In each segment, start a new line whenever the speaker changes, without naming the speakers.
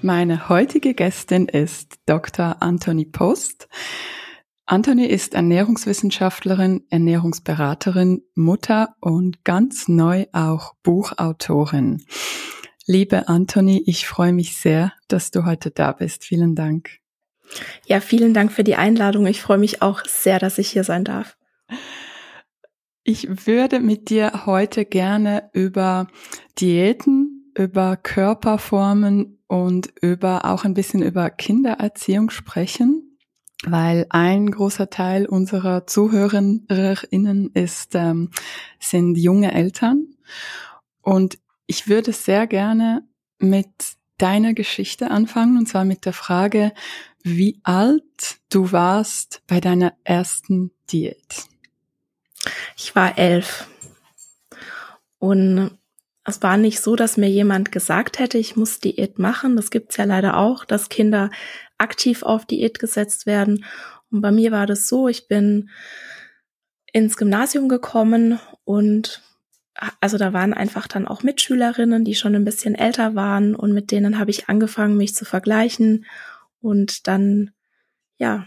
Meine heutige Gästin ist Dr. Anthony Post. Anthony ist Ernährungswissenschaftlerin, Ernährungsberaterin, Mutter und ganz neu auch Buchautorin. Liebe Anthony, ich freue mich sehr, dass du heute da bist. Vielen Dank.
Ja, vielen Dank für die Einladung. Ich freue mich auch sehr, dass ich hier sein darf.
Ich würde mit dir heute gerne über Diäten, über Körperformen und über auch ein bisschen über Kindererziehung sprechen, weil ein großer Teil unserer Zuhörerinnen ist, ähm, sind junge Eltern. Und ich würde sehr gerne mit deiner Geschichte anfangen, und zwar mit der Frage, wie alt du warst bei deiner ersten Diät.
Ich war elf. Und es war nicht so, dass mir jemand gesagt hätte, ich muss Diät machen. Das gibt's ja leider auch, dass Kinder aktiv auf Diät gesetzt werden. Und bei mir war das so, ich bin ins Gymnasium gekommen und also da waren einfach dann auch Mitschülerinnen, die schon ein bisschen älter waren und mit denen habe ich angefangen, mich zu vergleichen und dann, ja,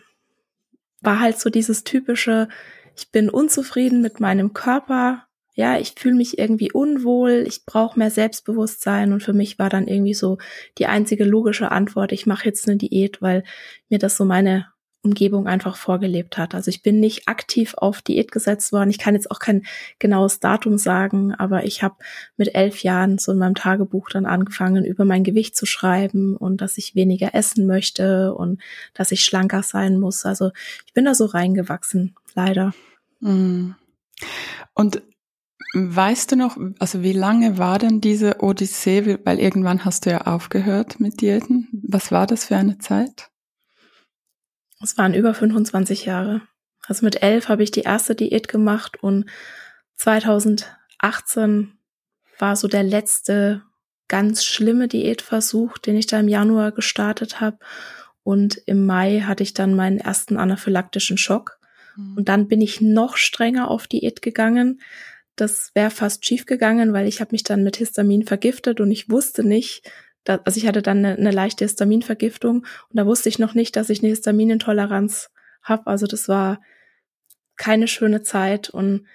war halt so dieses typische, ich bin unzufrieden mit meinem Körper, ja, ich fühle mich irgendwie unwohl, ich brauche mehr Selbstbewusstsein und für mich war dann irgendwie so die einzige logische Antwort, ich mache jetzt eine Diät, weil mir das so meine Umgebung einfach vorgelebt hat. Also ich bin nicht aktiv auf Diät gesetzt worden. Ich kann jetzt auch kein genaues Datum sagen, aber ich habe mit elf Jahren so in meinem Tagebuch dann angefangen, über mein Gewicht zu schreiben und dass ich weniger essen möchte und dass ich schlanker sein muss. Also ich bin da so reingewachsen, leider.
Mhm. Und weißt du noch, also wie lange war denn diese Odyssee? Weil irgendwann hast du ja aufgehört mit Diäten. Was war das für eine Zeit?
Es waren über 25 Jahre. Also mit elf habe ich die erste Diät gemacht und 2018 war so der letzte ganz schlimme Diätversuch, den ich da im Januar gestartet habe. Und im Mai hatte ich dann meinen ersten anaphylaktischen Schock. Mhm. Und dann bin ich noch strenger auf Diät gegangen. Das wäre fast schief gegangen, weil ich habe mich dann mit Histamin vergiftet und ich wusste nicht, da, also ich hatte dann eine, eine leichte Histaminvergiftung und da wusste ich noch nicht, dass ich eine Histaminintoleranz habe. Also das war keine schöne Zeit und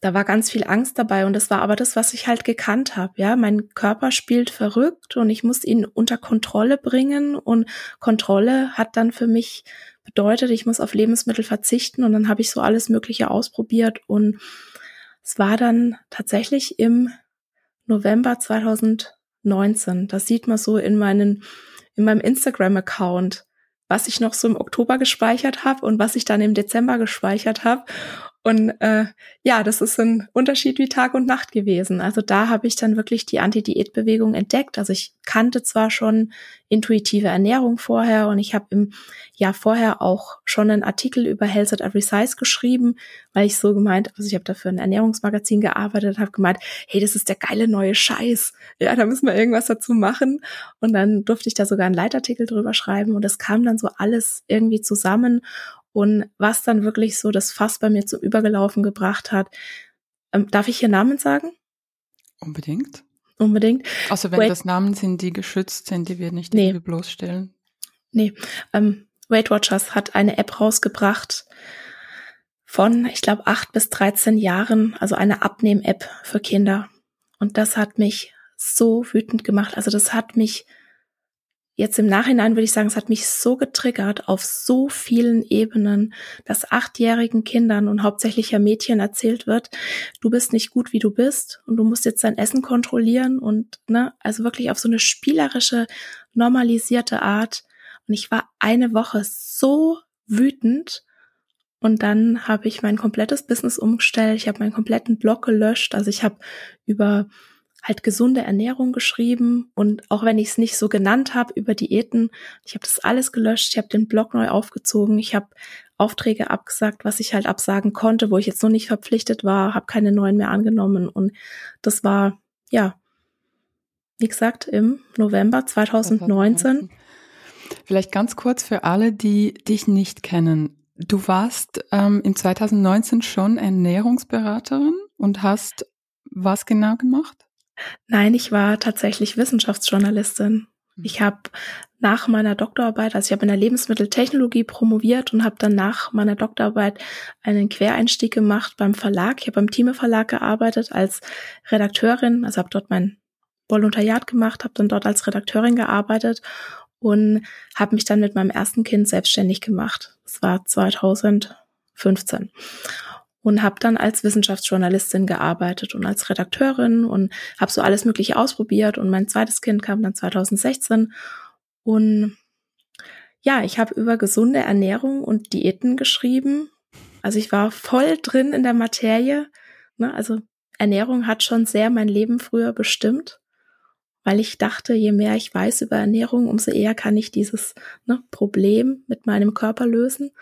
da war ganz viel Angst dabei und das war aber das, was ich halt gekannt habe. Ja, mein Körper spielt verrückt und ich muss ihn unter Kontrolle bringen und Kontrolle hat dann für mich bedeutet, ich muss auf Lebensmittel verzichten und dann habe ich so alles Mögliche ausprobiert und es war dann tatsächlich im November 2019. Das sieht man so in meinen in meinem Instagram-Account, was ich noch so im Oktober gespeichert habe und was ich dann im Dezember gespeichert habe. Und äh, ja, das ist ein Unterschied wie Tag und Nacht gewesen. Also da habe ich dann wirklich die Anti-Diät-Bewegung entdeckt. Also ich kannte zwar schon intuitive Ernährung vorher und ich habe im Jahr vorher auch schon einen Artikel über Health at Every Size geschrieben, weil ich so gemeint, also ich habe dafür ein Ernährungsmagazin gearbeitet, habe gemeint, hey, das ist der geile neue Scheiß. Ja, da müssen wir irgendwas dazu machen. Und dann durfte ich da sogar einen Leitartikel drüber schreiben und das kam dann so alles irgendwie zusammen. Und was dann wirklich so das Fass bei mir zum Übergelaufen gebracht hat, ähm, darf ich hier Namen sagen?
Unbedingt.
Unbedingt.
Also wenn Wait. das Namen sind, die geschützt sind, die wir nicht nee. irgendwie bloßstellen.
Nee. Ähm, Weight Watchers hat eine App rausgebracht von, ich glaube, acht bis 13 Jahren, also eine Abnehm-App für Kinder. Und das hat mich so wütend gemacht. Also das hat mich Jetzt im Nachhinein würde ich sagen, es hat mich so getriggert auf so vielen Ebenen, dass achtjährigen Kindern und hauptsächlich ja Mädchen erzählt wird, du bist nicht gut, wie du bist und du musst jetzt dein Essen kontrollieren und, ne, also wirklich auf so eine spielerische, normalisierte Art. Und ich war eine Woche so wütend und dann habe ich mein komplettes Business umgestellt. Ich habe meinen kompletten Blog gelöscht. Also ich habe über halt gesunde Ernährung geschrieben und auch wenn ich es nicht so genannt habe über Diäten, ich habe das alles gelöscht, ich habe den Blog neu aufgezogen, ich habe Aufträge abgesagt, was ich halt absagen konnte, wo ich jetzt noch nicht verpflichtet war, habe keine neuen mehr angenommen und das war ja, wie gesagt, im November 2019.
Vielleicht ganz kurz für alle, die dich nicht kennen. Du warst ähm, in 2019 schon Ernährungsberaterin und hast was genau gemacht?
Nein, ich war tatsächlich Wissenschaftsjournalistin. Hm. Ich habe nach meiner Doktorarbeit, also ich habe in der Lebensmitteltechnologie promoviert und habe dann nach meiner Doktorarbeit einen Quereinstieg gemacht beim Verlag. Ich habe beim Thieme Verlag gearbeitet als Redakteurin, also habe dort mein Volontariat gemacht, habe dann dort als Redakteurin gearbeitet und habe mich dann mit meinem ersten Kind selbstständig gemacht. Das war 2015 und habe dann als Wissenschaftsjournalistin gearbeitet und als Redakteurin und habe so alles Mögliche ausprobiert und mein zweites Kind kam dann 2016 und ja, ich habe über gesunde Ernährung und Diäten geschrieben. Also ich war voll drin in der Materie. Ne? Also Ernährung hat schon sehr mein Leben früher bestimmt, weil ich dachte, je mehr ich weiß über Ernährung, umso eher kann ich dieses ne, Problem mit meinem Körper lösen.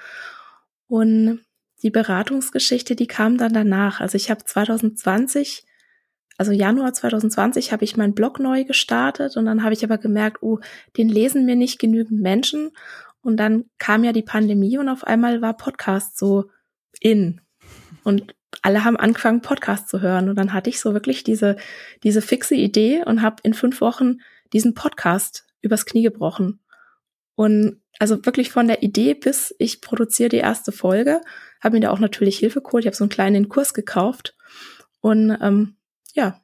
Und die Beratungsgeschichte, die kam dann danach. Also ich habe 2020, also Januar 2020 habe ich meinen Blog neu gestartet und dann habe ich aber gemerkt, oh, den lesen mir nicht genügend Menschen. Und dann kam ja die Pandemie und auf einmal war Podcast so in. Und alle haben angefangen, Podcast zu hören. Und dann hatte ich so wirklich diese, diese fixe Idee und habe in fünf Wochen diesen Podcast übers Knie gebrochen. Und also wirklich von der Idee bis ich produziere die erste Folge habe mir da auch natürlich Hilfe geholt. Ich habe so einen kleinen Kurs gekauft. Und ähm, ja,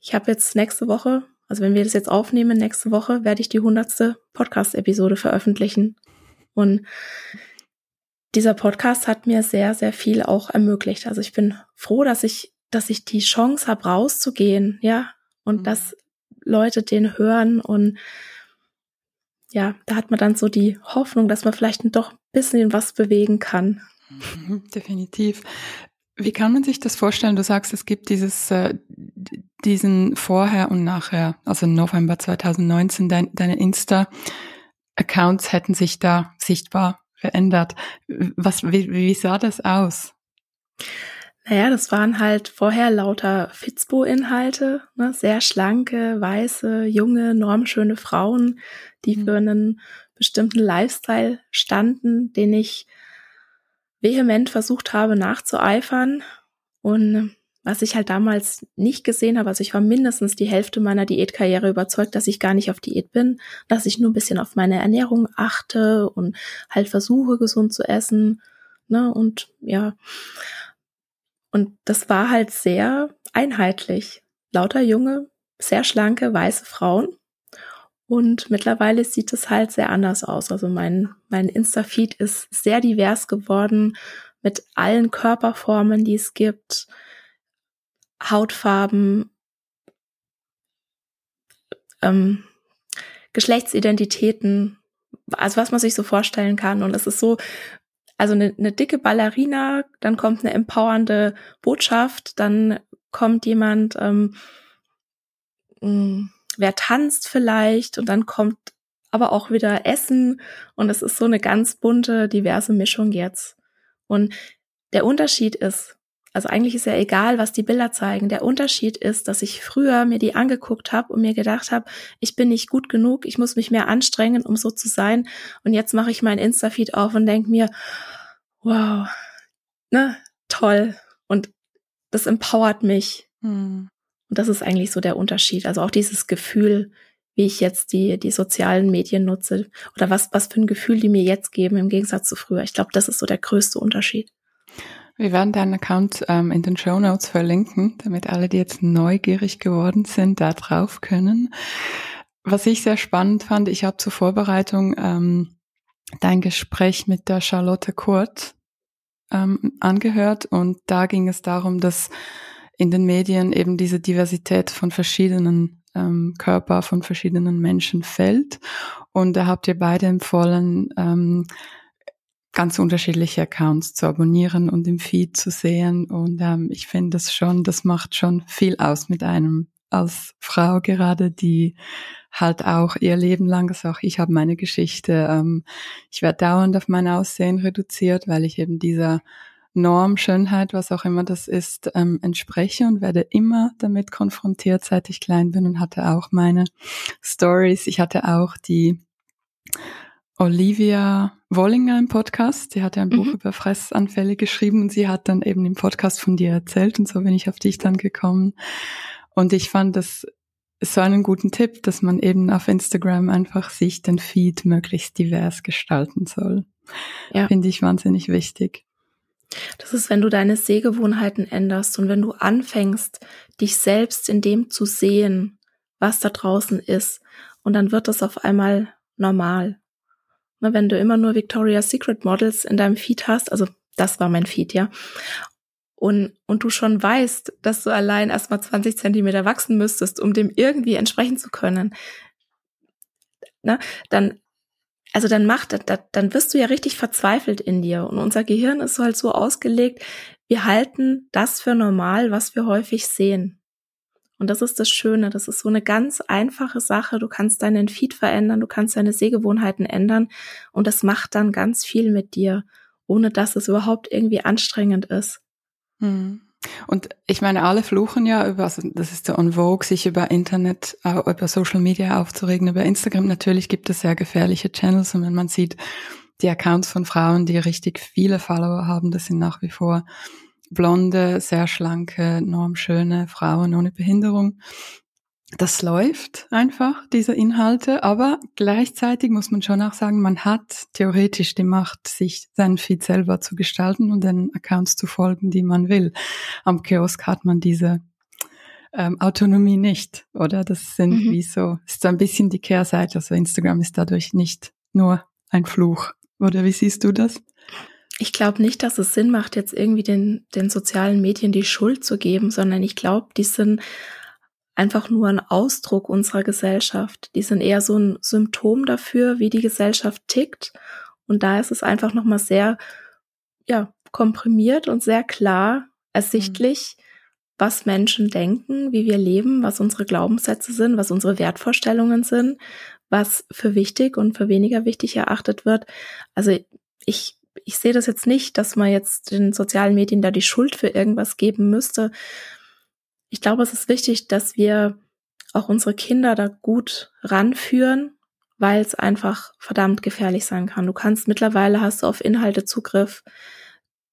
ich habe jetzt nächste Woche, also wenn wir das jetzt aufnehmen, nächste Woche werde ich die hundertste Podcast-Episode veröffentlichen. Und dieser Podcast hat mir sehr, sehr viel auch ermöglicht. Also ich bin froh, dass ich, dass ich die Chance habe, rauszugehen, ja, und mhm. dass Leute den hören und ja, da hat man dann so die Hoffnung, dass man vielleicht doch ein bisschen was bewegen kann.
Definitiv. Wie kann man sich das vorstellen? Du sagst, es gibt dieses, äh, diesen Vorher und Nachher, also November 2019, dein, deine Insta-Accounts hätten sich da sichtbar verändert. Was, wie, wie sah das aus?
Naja, das waren halt vorher lauter Fitzbo-Inhalte, ne? sehr schlanke, weiße, junge, normschöne Frauen, die mhm. für einen bestimmten Lifestyle standen, den ich vehement versucht habe nachzueifern und was ich halt damals nicht gesehen habe, also ich war mindestens die Hälfte meiner Diätkarriere überzeugt, dass ich gar nicht auf Diät bin, dass ich nur ein bisschen auf meine Ernährung achte und halt versuche, gesund zu essen. Ne? Und ja. Und das war halt sehr einheitlich. Lauter junge, sehr schlanke, weiße Frauen. Und mittlerweile sieht es halt sehr anders aus. Also mein, mein Insta-Feed ist sehr divers geworden mit allen Körperformen, die es gibt, Hautfarben, ähm, Geschlechtsidentitäten, also was man sich so vorstellen kann. Und es ist so, also eine, eine dicke Ballerina, dann kommt eine empowernde Botschaft, dann kommt jemand, ähm, mh, mm, wer tanzt vielleicht und dann kommt aber auch wieder Essen und es ist so eine ganz bunte, diverse Mischung jetzt. Und der Unterschied ist, also eigentlich ist ja egal, was die Bilder zeigen. Der Unterschied ist, dass ich früher mir die angeguckt habe und mir gedacht habe, ich bin nicht gut genug, ich muss mich mehr anstrengen, um so zu sein. Und jetzt mache ich mein Insta-Feed auf und denke mir, wow, ne, toll. Und das empowert mich. Hm. Und das ist eigentlich so der Unterschied. Also auch dieses Gefühl, wie ich jetzt die, die sozialen Medien nutze oder was, was für ein Gefühl die mir jetzt geben im Gegensatz zu früher. Ich glaube, das ist so der größte Unterschied.
Wir werden deinen Account ähm, in den Show Notes verlinken, damit alle, die jetzt neugierig geworden sind, da drauf können. Was ich sehr spannend fand, ich habe zur Vorbereitung ähm, dein Gespräch mit der Charlotte Kurt ähm, angehört und da ging es darum, dass in den Medien eben diese Diversität von verschiedenen ähm, Körper von verschiedenen Menschen fällt. Und da habt ihr beide empfohlen, ähm, ganz unterschiedliche Accounts zu abonnieren und im Feed zu sehen. Und ähm, ich finde das schon, das macht schon viel aus mit einem als Frau gerade, die halt auch ihr Leben lang, also auch ich habe meine Geschichte, ähm, ich werde dauernd auf mein Aussehen reduziert, weil ich eben dieser Norm, Schönheit, was auch immer das ist, ähm, entspreche und werde immer damit konfrontiert, seit ich klein bin und hatte auch meine Stories. Ich hatte auch die Olivia Wollinger im Podcast. Die hat ja ein Buch mhm. über Fressanfälle geschrieben und sie hat dann eben im Podcast von dir erzählt und so bin ich auf dich dann gekommen. Und ich fand das so einen guten Tipp, dass man eben auf Instagram einfach sich den Feed möglichst divers gestalten soll. Ja. Finde ich wahnsinnig wichtig.
Das ist, wenn du deine Sehgewohnheiten änderst und wenn du anfängst, dich selbst in dem zu sehen, was da draußen ist. Und dann wird das auf einmal normal. Wenn du immer nur Victoria's Secret Models in deinem Feed hast, also das war mein Feed, ja. Und, und du schon weißt, dass du allein erstmal 20 Zentimeter wachsen müsstest, um dem irgendwie entsprechen zu können, ne, dann, also dann macht, dann, dann wirst du ja richtig verzweifelt in dir. Und unser Gehirn ist halt so ausgelegt, wir halten das für normal, was wir häufig sehen. Und das ist das Schöne. Das ist so eine ganz einfache Sache. Du kannst deinen Feed verändern, du kannst deine Sehgewohnheiten ändern und das macht dann ganz viel mit dir, ohne dass es überhaupt irgendwie anstrengend ist.
Hm. Und ich meine, alle fluchen ja über, also das ist so on vogue, sich über Internet, über Social Media aufzuregen, über Instagram. Natürlich gibt es sehr gefährliche Channels und wenn man sieht, die Accounts von Frauen, die richtig viele Follower haben, das sind nach wie vor blonde, sehr schlanke, normschöne Frauen ohne Behinderung. Das läuft einfach, diese Inhalte, aber gleichzeitig muss man schon auch sagen, man hat theoretisch die Macht, sich seinen Feed selber zu gestalten und den Accounts zu folgen, die man will. Am Kiosk hat man diese ähm, Autonomie nicht, oder? Das sind mhm. wie so, ist so ein bisschen die Kehrseite. Also Instagram ist dadurch nicht nur ein Fluch. Oder wie siehst du das?
ich glaube nicht, dass es Sinn macht, jetzt irgendwie den, den sozialen Medien die Schuld zu geben, sondern ich glaube, die sind einfach nur ein Ausdruck unserer Gesellschaft. Die sind eher so ein Symptom dafür, wie die Gesellschaft tickt. Und da ist es einfach nochmal sehr, ja, komprimiert und sehr klar ersichtlich, mhm. was Menschen denken, wie wir leben, was unsere Glaubenssätze sind, was unsere Wertvorstellungen sind, was für wichtig und für weniger wichtig erachtet wird. Also ich ich sehe das jetzt nicht, dass man jetzt den sozialen Medien da die Schuld für irgendwas geben müsste. Ich glaube, es ist wichtig, dass wir auch unsere Kinder da gut ranführen, weil es einfach verdammt gefährlich sein kann. Du kannst mittlerweile hast du auf Inhalte Zugriff.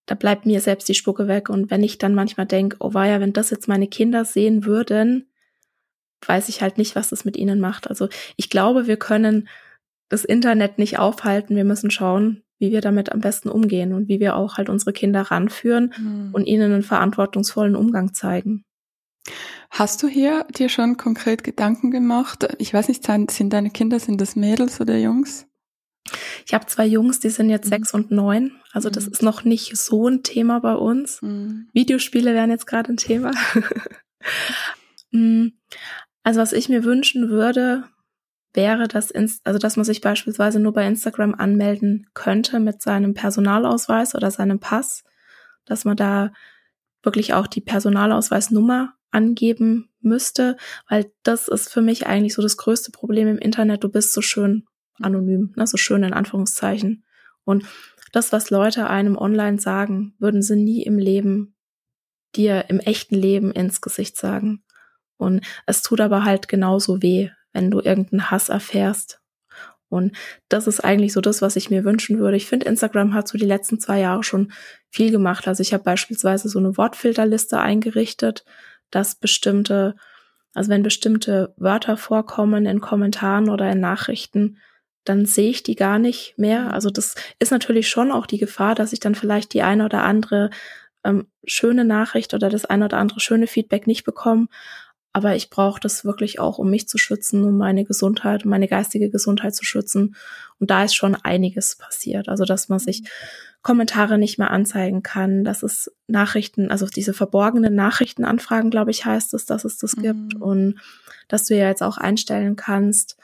Da bleibt mir selbst die Spucke weg. Und wenn ich dann manchmal denke, oh war ja, wenn das jetzt meine Kinder sehen würden, weiß ich halt nicht, was das mit ihnen macht. Also ich glaube, wir können das Internet nicht aufhalten. Wir müssen schauen, wie wir damit am besten umgehen und wie wir auch halt unsere Kinder ranführen mhm. und ihnen einen verantwortungsvollen Umgang zeigen.
Hast du hier dir schon konkret Gedanken gemacht? Ich weiß nicht, sind deine Kinder, sind das Mädels oder Jungs?
Ich habe zwei Jungs, die sind jetzt mhm. sechs und neun. Also das mhm. ist noch nicht so ein Thema bei uns. Mhm. Videospiele wären jetzt gerade ein Thema. Mm. also was ich mir wünschen würde, wäre, dass, also dass man sich beispielsweise nur bei Instagram anmelden könnte mit seinem Personalausweis oder seinem Pass, dass man da wirklich auch die Personalausweisnummer angeben müsste, weil das ist für mich eigentlich so das größte Problem im Internet. Du bist so schön anonym, ne, so schön in Anführungszeichen. Und das, was Leute einem online sagen, würden sie nie im Leben dir im echten Leben ins Gesicht sagen. Und es tut aber halt genauso weh, wenn du irgendeinen Hass erfährst. Und das ist eigentlich so das, was ich mir wünschen würde. Ich finde, Instagram hat so die letzten zwei Jahre schon viel gemacht. Also ich habe beispielsweise so eine Wortfilterliste eingerichtet, dass bestimmte, also wenn bestimmte Wörter vorkommen in Kommentaren oder in Nachrichten, dann sehe ich die gar nicht mehr. Also das ist natürlich schon auch die Gefahr, dass ich dann vielleicht die eine oder andere ähm, schöne Nachricht oder das eine oder andere schöne Feedback nicht bekomme. Aber ich brauche das wirklich auch, um mich zu schützen, um meine Gesundheit, um meine geistige Gesundheit zu schützen. Und da ist schon einiges passiert. Also, dass man sich Kommentare nicht mehr anzeigen kann, dass es Nachrichten, also diese verborgenen Nachrichtenanfragen, glaube ich, heißt es, dass es das mhm. gibt. Und dass du ja jetzt auch einstellen kannst.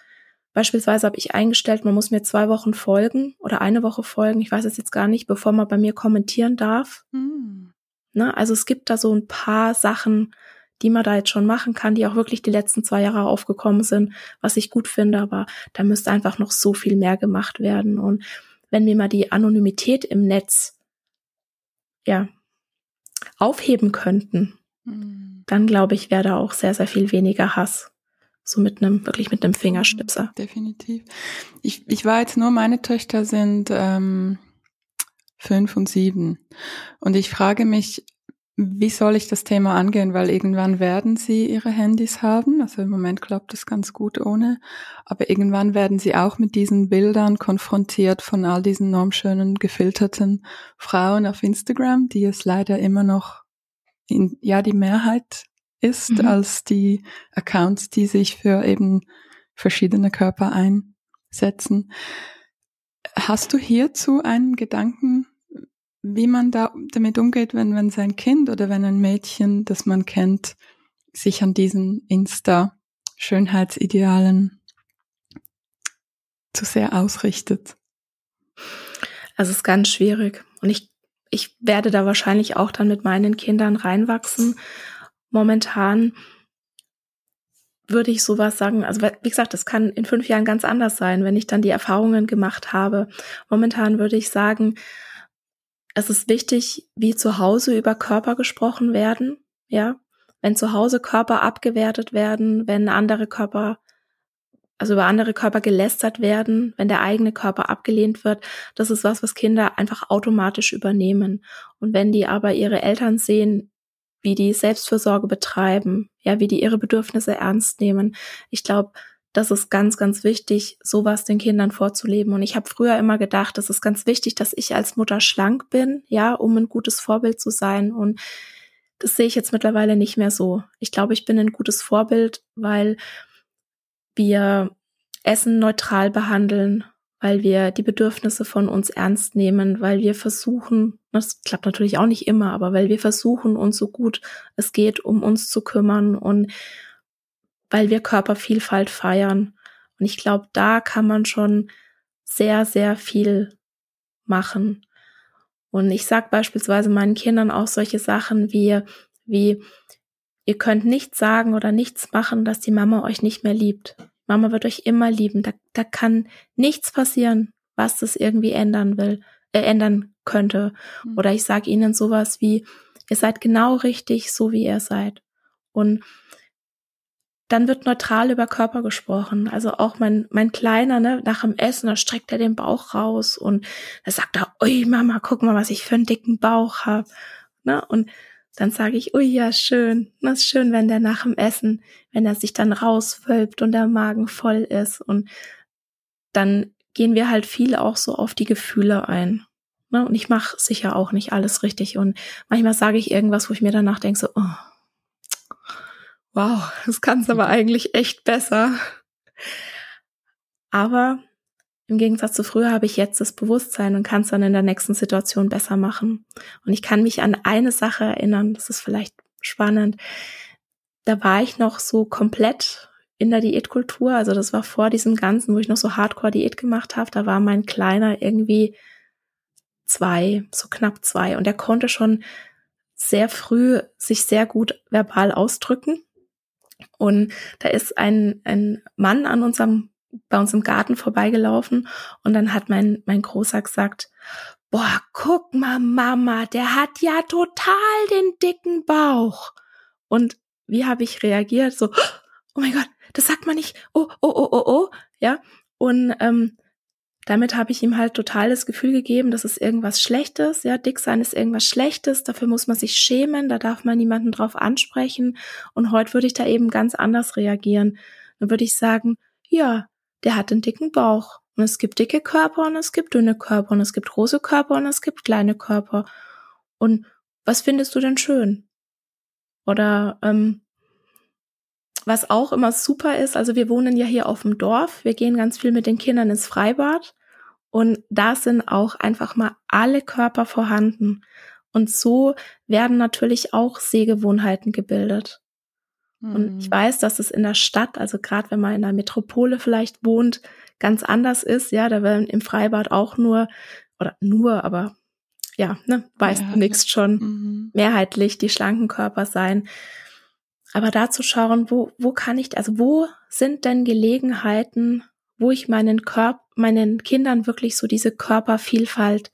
Beispielsweise habe ich eingestellt, man muss mir zwei Wochen folgen oder eine Woche folgen, ich weiß es jetzt gar nicht, bevor man bei mir kommentieren darf. Mhm. Ne? Also es gibt da so ein paar Sachen, die man da jetzt schon machen kann, die auch wirklich die letzten zwei Jahre aufgekommen sind, was ich gut finde, aber da müsste einfach noch so viel mehr gemacht werden. Und wenn wir mal die Anonymität im Netz, ja, aufheben könnten, mhm. dann glaube ich, wäre da auch sehr, sehr viel weniger Hass. So mit einem, wirklich mit einem Fingerschnipser.
Definitiv. Ich, ich war jetzt nur, meine Töchter sind ähm, fünf und sieben. Und ich frage mich, wie soll ich das Thema angehen? Weil irgendwann werden sie ihre Handys haben. Also im Moment klappt es ganz gut ohne. Aber irgendwann werden sie auch mit diesen Bildern konfrontiert von all diesen normschönen, gefilterten Frauen auf Instagram, die es leider immer noch in, ja, die Mehrheit ist mhm. als die Accounts, die sich für eben verschiedene Körper einsetzen. Hast du hierzu einen Gedanken, wie man da damit umgeht, wenn, wenn sein Kind oder wenn ein Mädchen, das man kennt, sich an diesen Insta-Schönheitsidealen zu sehr ausrichtet?
Also es ist ganz schwierig. Und ich, ich werde da wahrscheinlich auch dann mit meinen Kindern reinwachsen. Momentan würde ich sowas sagen, also wie gesagt, das kann in fünf Jahren ganz anders sein, wenn ich dann die Erfahrungen gemacht habe. Momentan würde ich sagen, es ist wichtig, wie zu Hause über Körper gesprochen werden, ja. Wenn zu Hause Körper abgewertet werden, wenn andere Körper, also über andere Körper gelästert werden, wenn der eigene Körper abgelehnt wird, das ist was, was Kinder einfach automatisch übernehmen. Und wenn die aber ihre Eltern sehen, wie die Selbstfürsorge betreiben, ja, wie die ihre Bedürfnisse ernst nehmen, ich glaube, das ist ganz, ganz wichtig, sowas den Kindern vorzuleben. Und ich habe früher immer gedacht, das ist ganz wichtig, dass ich als Mutter schlank bin, ja, um ein gutes Vorbild zu sein. Und das sehe ich jetzt mittlerweile nicht mehr so. Ich glaube, ich bin ein gutes Vorbild, weil wir Essen neutral behandeln, weil wir die Bedürfnisse von uns ernst nehmen, weil wir versuchen, das klappt natürlich auch nicht immer, aber weil wir versuchen, uns so gut es geht, um uns zu kümmern und weil wir Körpervielfalt feiern. Und ich glaube, da kann man schon sehr, sehr viel machen. Und ich sage beispielsweise meinen Kindern auch solche Sachen wie, wie, ihr könnt nichts sagen oder nichts machen, dass die Mama euch nicht mehr liebt. Mama wird euch immer lieben. Da, da kann nichts passieren, was das irgendwie ändern will, äh, ändern könnte. Mhm. Oder ich sage ihnen sowas wie, ihr seid genau richtig, so wie ihr seid. Und dann wird neutral über Körper gesprochen. Also auch mein, mein Kleiner, ne, nach dem Essen, da streckt er den Bauch raus und da sagt er, ui Mama, guck mal, was ich für einen dicken Bauch hab. Ne? Und dann sage ich, ui ja, schön. Das ist schön, wenn der nach dem Essen, wenn er sich dann rauswölbt und der Magen voll ist. Und dann gehen wir halt viel auch so auf die Gefühle ein. Ne? Und ich mache sicher auch nicht alles richtig. Und manchmal sage ich irgendwas, wo ich mir danach denke, so, oh, wow, das kannst aber eigentlich echt besser. Aber im Gegensatz zu früher habe ich jetzt das Bewusstsein und kann es dann in der nächsten Situation besser machen. Und ich kann mich an eine Sache erinnern, das ist vielleicht spannend. Da war ich noch so komplett in der Diätkultur. Also das war vor diesem Ganzen, wo ich noch so Hardcore-Diät gemacht habe. Da war mein Kleiner irgendwie zwei, so knapp zwei. Und er konnte schon sehr früh sich sehr gut verbal ausdrücken. Und da ist ein, ein Mann an unserem bei uns im Garten vorbeigelaufen und dann hat mein, mein Großer gesagt, boah, guck mal, Mama, der hat ja total den dicken Bauch. Und wie habe ich reagiert? So, oh mein Gott, das sagt man nicht. Oh, oh, oh, oh, oh. Ja. Und ähm, damit habe ich ihm halt total das Gefühl gegeben, das ist irgendwas Schlechtes. Ja, dick sein ist irgendwas Schlechtes. Dafür muss man sich schämen. Da darf man niemanden drauf ansprechen. Und heute würde ich da eben ganz anders reagieren. Dann würde ich sagen, ja, der hat einen dicken Bauch. Und es gibt dicke Körper und es gibt dünne Körper und es gibt große Körper und es gibt kleine Körper. Und was findest du denn schön? Oder ähm, was auch immer super ist, also wir wohnen ja hier auf dem Dorf, wir gehen ganz viel mit den Kindern ins Freibad und da sind auch einfach mal alle Körper vorhanden. Und so werden natürlich auch Sehgewohnheiten gebildet. Und ich mhm. weiß, dass es in der Stadt, also gerade wenn man in einer Metropole vielleicht wohnt, ganz anders ist. Ja, da werden im Freibad auch nur, oder nur, aber ja, ne, weißt ja, du nichts schon mhm. mehrheitlich die schlanken Körper sein. Aber da zu schauen, wo, wo kann ich, also wo sind denn Gelegenheiten, wo ich meinen Körper, meinen Kindern wirklich so diese Körpervielfalt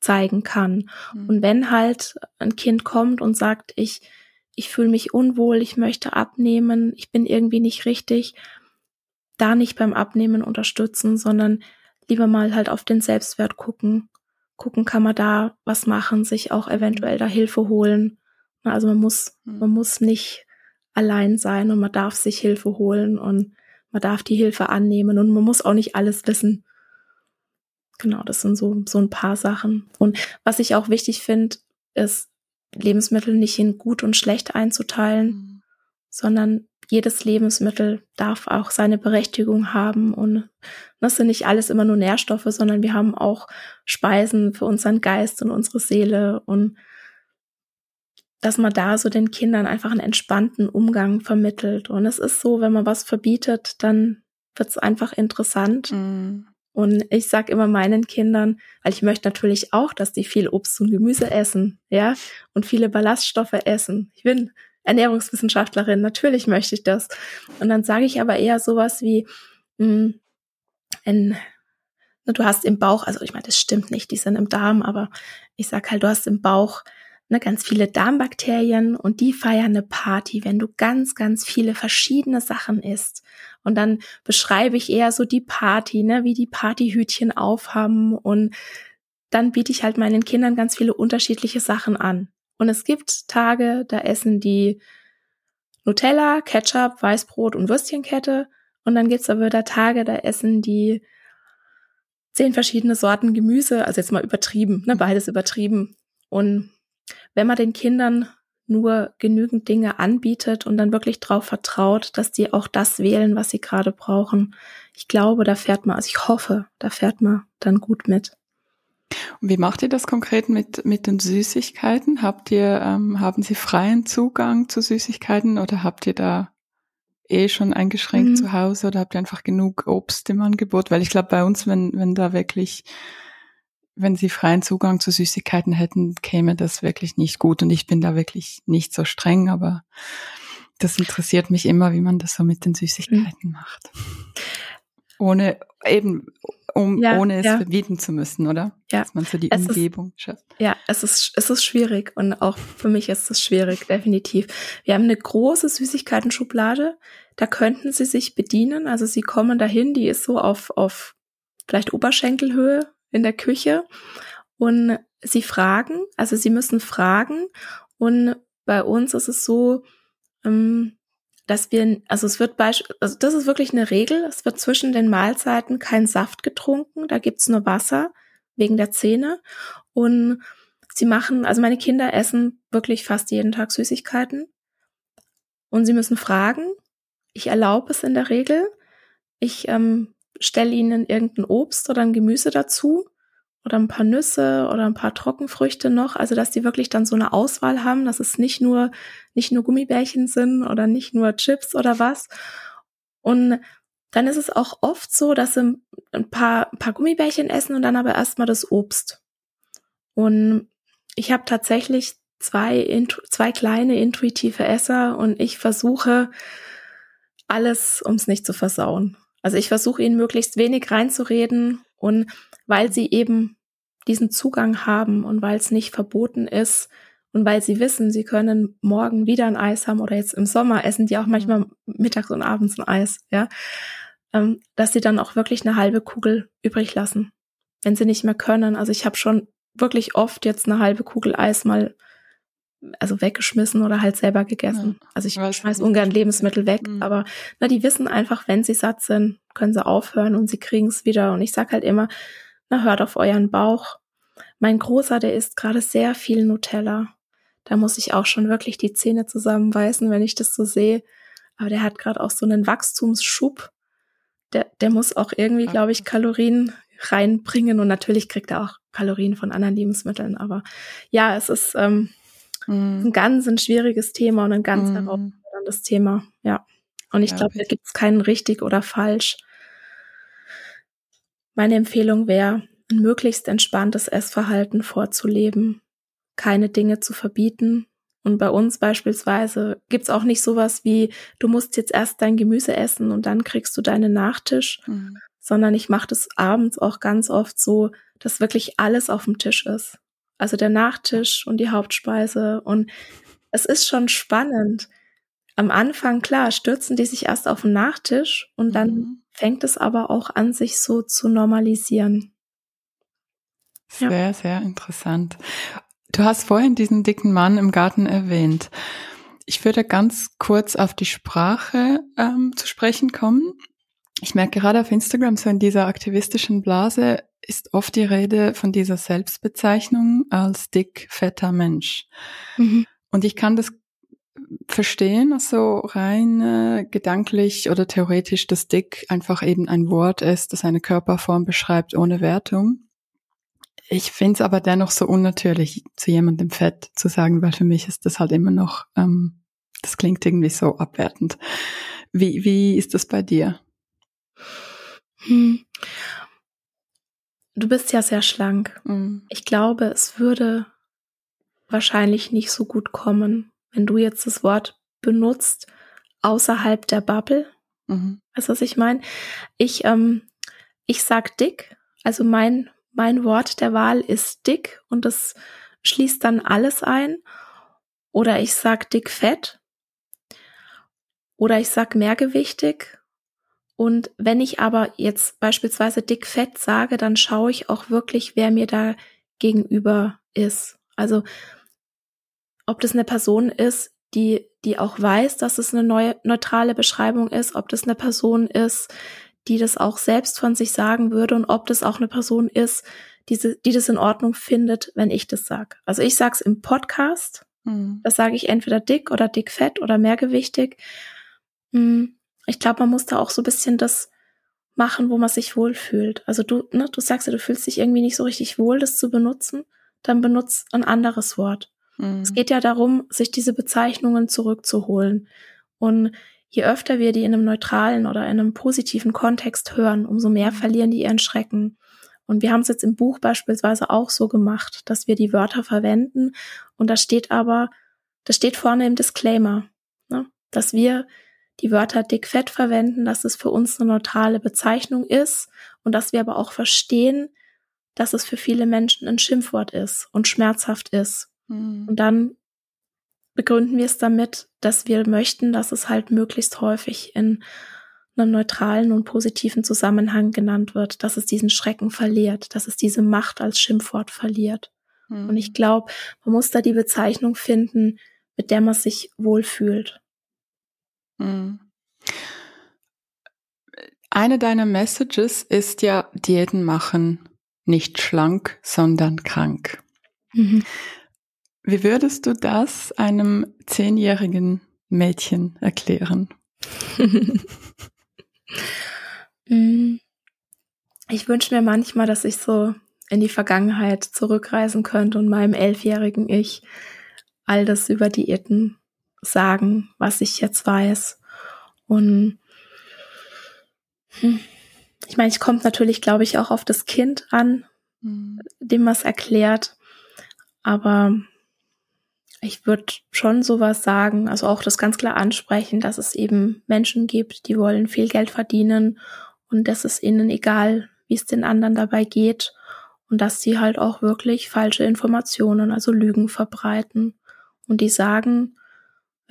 zeigen kann. Mhm. Und wenn halt ein Kind kommt und sagt, ich, ich fühle mich unwohl, ich möchte abnehmen, ich bin irgendwie nicht richtig, da nicht beim Abnehmen unterstützen, sondern lieber mal halt auf den Selbstwert gucken. Gucken, kann man da was machen, sich auch eventuell da Hilfe holen. Also man muss, hm. man muss nicht allein sein und man darf sich Hilfe holen und man darf die Hilfe annehmen und man muss auch nicht alles wissen. Genau, das sind so, so ein paar Sachen. Und was ich auch wichtig finde, ist, Lebensmittel nicht in gut und schlecht einzuteilen, mhm. sondern jedes Lebensmittel darf auch seine Berechtigung haben und das sind nicht alles immer nur Nährstoffe, sondern wir haben auch Speisen für unseren Geist und unsere Seele und dass man da so den Kindern einfach einen entspannten Umgang vermittelt. Und es ist so, wenn man was verbietet, dann wird es einfach interessant. Mhm. Und ich sag immer meinen Kindern, weil ich möchte natürlich auch, dass die viel Obst und Gemüse essen, ja, und viele Ballaststoffe essen. Ich bin Ernährungswissenschaftlerin, natürlich möchte ich das. Und dann sage ich aber eher sowas wie, mh, hm, ein, du hast im Bauch, also ich meine, das stimmt nicht, die sind im Darm, aber ich sag halt, du hast im Bauch ne, ganz viele Darmbakterien und die feiern eine Party, wenn du ganz, ganz viele verschiedene Sachen isst. Und dann beschreibe ich eher so die Party, ne, wie die Partyhütchen aufhaben und dann biete ich halt meinen Kindern ganz viele unterschiedliche Sachen an. Und es gibt Tage, da essen die Nutella, Ketchup, Weißbrot und Würstchenkette. Und dann gibt's aber wieder Tage, da essen die zehn verschiedene Sorten Gemüse, also jetzt mal übertrieben, ne, beides übertrieben. Und wenn man den Kindern nur genügend Dinge anbietet und dann wirklich darauf vertraut, dass die auch das wählen, was sie gerade brauchen. Ich glaube, da fährt man, also ich hoffe, da fährt man dann gut mit.
Und wie macht ihr das konkret mit, mit den Süßigkeiten? Habt ihr, ähm, haben Sie freien Zugang zu Süßigkeiten oder habt ihr da eh schon eingeschränkt mhm. zu Hause oder habt ihr einfach genug Obst im Angebot? Weil ich glaube, bei uns, wenn, wenn da wirklich wenn sie freien Zugang zu Süßigkeiten hätten, käme das wirklich nicht gut. Und ich bin da wirklich nicht so streng, aber das interessiert mich immer, wie man das so mit den Süßigkeiten mhm. macht. Ohne eben, um, ja, ohne es ja. verbieten zu müssen, oder?
Ja.
Dass man so die
es
Umgebung
ist,
schafft.
Ja, es ist, es ist schwierig und auch für mich ist es schwierig, definitiv. Wir haben eine große Süßigkeiten-Schublade, da könnten Sie sich bedienen. Also Sie kommen dahin, die ist so auf, auf vielleicht Oberschenkelhöhe, in der Küche und sie fragen, also sie müssen fragen und bei uns ist es so, ähm, dass wir, also es wird beispielsweise, also das ist wirklich eine Regel, es wird zwischen den Mahlzeiten kein Saft getrunken, da gibt's nur Wasser wegen der Zähne. Und sie machen, also meine Kinder essen wirklich fast jeden Tag Süßigkeiten. Und sie müssen fragen. Ich erlaube es in der Regel. Ich ähm, stelle ihnen irgendein Obst oder ein Gemüse dazu oder ein paar Nüsse oder ein paar Trockenfrüchte noch, also dass die wirklich dann so eine Auswahl haben, dass es nicht nur nicht nur Gummibärchen sind oder nicht nur Chips oder was. Und dann ist es auch oft so, dass sie ein paar ein paar Gummibärchen essen und dann aber erstmal das Obst. Und ich habe tatsächlich zwei zwei kleine intuitive Esser und ich versuche alles, um es nicht zu versauen. Also ich versuche ihnen möglichst wenig reinzureden und weil sie eben diesen Zugang haben und weil es nicht verboten ist und weil sie wissen, sie können morgen wieder ein Eis haben oder jetzt im Sommer essen die auch manchmal mittags und abends ein Eis, ja, ähm, dass sie dann auch wirklich eine halbe Kugel übrig lassen, wenn sie nicht mehr können. Also ich habe schon wirklich oft jetzt eine halbe Kugel Eis mal also weggeschmissen oder halt selber gegessen. Ja, also ich schmeiß ungern Lebensmittel weg, mhm. aber na, die wissen einfach, wenn sie satt sind, können sie aufhören und sie kriegen es wieder. Und ich sag halt immer, na, hört auf euren Bauch. Mein Großer, der isst gerade sehr viel Nutella. Da muss ich auch schon wirklich die Zähne zusammenbeißen, wenn ich das so sehe. Aber der hat gerade auch so einen Wachstumsschub. Der, der muss auch irgendwie, glaube ich, Kalorien reinbringen und natürlich kriegt er auch Kalorien von anderen Lebensmitteln. Aber ja, es ist ähm, mhm. ein ganz ein schwieriges Thema und ein ganz mhm. herausforderndes Thema. Ja. Und ich glaube, da gibt es keinen richtig oder falsch. Meine Empfehlung wäre, ein möglichst entspanntes Essverhalten vorzuleben, keine Dinge zu verbieten. Und bei uns beispielsweise gibt's auch nicht sowas wie, du musst jetzt erst dein Gemüse essen und dann kriegst du deinen Nachtisch, mhm. sondern ich mache das abends auch ganz oft so, dass wirklich alles auf dem Tisch ist. Also der Nachtisch und die Hauptspeise. Und es ist schon spannend. Am Anfang, klar, stürzen die sich erst auf den Nachtisch und dann mhm. fängt es aber auch an, sich so zu normalisieren.
Sehr, ja. sehr interessant. Du hast vorhin diesen dicken Mann im Garten erwähnt. Ich würde ganz kurz auf die Sprache ähm, zu sprechen kommen. Ich merke gerade auf Instagram, so in dieser aktivistischen Blase ist oft die Rede von dieser Selbstbezeichnung als dick, fetter Mensch. Mhm. Und ich kann das verstehen, also rein äh, gedanklich oder theoretisch, dass dick einfach eben ein Wort ist, das eine Körperform beschreibt ohne Wertung. Ich finde es aber dennoch so unnatürlich, zu jemandem fett zu sagen, weil für mich ist das halt immer noch, ähm, das klingt irgendwie so abwertend. Wie, wie ist das bei dir?
Hm. Du bist ja sehr schlank. Mhm. Ich glaube, es würde wahrscheinlich nicht so gut kommen, wenn du jetzt das Wort benutzt außerhalb der Bubble. Mhm. Weißt du, was ich meine? Ich, ähm, ich sag dick, also mein, mein Wort der Wahl ist dick und das schließt dann alles ein. Oder ich sag dick fett. Oder ich sag mehrgewichtig und wenn ich aber jetzt beispielsweise dick fett sage, dann schaue ich auch wirklich, wer mir da gegenüber ist. Also ob das eine Person ist, die, die auch weiß, dass es eine neue, neutrale Beschreibung ist, ob das eine Person ist, die das auch selbst von sich sagen würde und ob das auch eine Person ist, die, die das in Ordnung findet, wenn ich das sage. Also ich sage es im Podcast, mhm. das sage ich entweder dick oder dick fett oder mehrgewichtig. Mhm ich glaube, man muss da auch so ein bisschen das machen, wo man sich wohlfühlt. Also du, ne, du sagst ja, du fühlst dich irgendwie nicht so richtig wohl, das zu benutzen, dann benutzt ein anderes Wort. Mhm. Es geht ja darum, sich diese Bezeichnungen zurückzuholen. Und je öfter wir die in einem neutralen oder in einem positiven Kontext hören, umso mehr mhm. verlieren die ihren Schrecken. Und wir haben es jetzt im Buch beispielsweise auch so gemacht, dass wir die Wörter verwenden und da steht aber, da steht vorne im Disclaimer, ne, dass wir die Wörter dick-fett verwenden, dass es für uns eine neutrale Bezeichnung ist und dass wir aber auch verstehen, dass es für viele Menschen ein Schimpfwort ist und schmerzhaft ist. Mhm. Und dann begründen wir es damit, dass wir möchten, dass es halt möglichst häufig in einem neutralen und positiven Zusammenhang genannt wird, dass es diesen Schrecken verliert, dass es diese Macht als Schimpfwort verliert. Mhm. Und ich glaube, man muss da die Bezeichnung finden, mit der man sich wohlfühlt.
Mhm. Eine deiner Messages ist ja, Diäten machen nicht schlank, sondern krank. Mhm. Wie würdest du das einem zehnjährigen Mädchen erklären?
Mm. ich wünsche mir manchmal, dass ich so in die Vergangenheit zurückreisen könnte und meinem elfjährigen Ich all das über Diäten sagen, was ich jetzt weiß. Und hm, ich meine, es kommt natürlich, glaube ich, auch auf das Kind an, mhm. dem was erklärt. Aber ich würde schon sowas sagen, also auch das ganz klar ansprechen, dass es eben Menschen gibt, die wollen viel Geld verdienen und das ist ihnen egal, wie es den anderen dabei geht und dass sie halt auch wirklich falsche Informationen, also Lügen verbreiten und die sagen,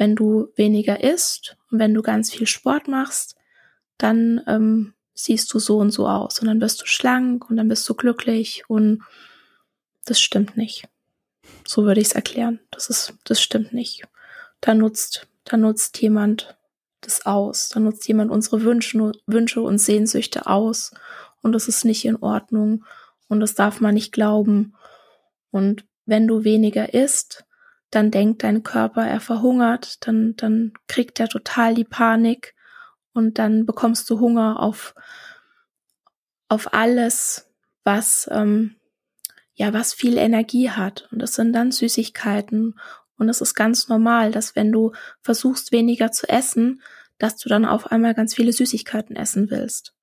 wenn du weniger isst und wenn du ganz viel Sport machst, dann ähm, siehst du so und so aus und dann bist du schlank und dann bist du glücklich und das stimmt nicht. So würde ich es erklären. Das ist, das stimmt nicht. Da nutzt, da nutzt jemand das aus. Da nutzt jemand unsere Wünsche, Wünsche und Sehnsüchte aus. Und das ist nicht in Ordnung. Und das darf man nicht glauben. Und wenn du weniger isst, dann denkt dein Körper, er verhungert, dann, dann kriegt er total die Panik und dann bekommst du Hunger auf, auf alles, was, ähm, ja, was viel Energie hat. Und das sind dann Süßigkeiten. Und es ist ganz normal, dass wenn du versuchst, weniger zu essen, dass du dann auf einmal ganz viele Süßigkeiten essen willst.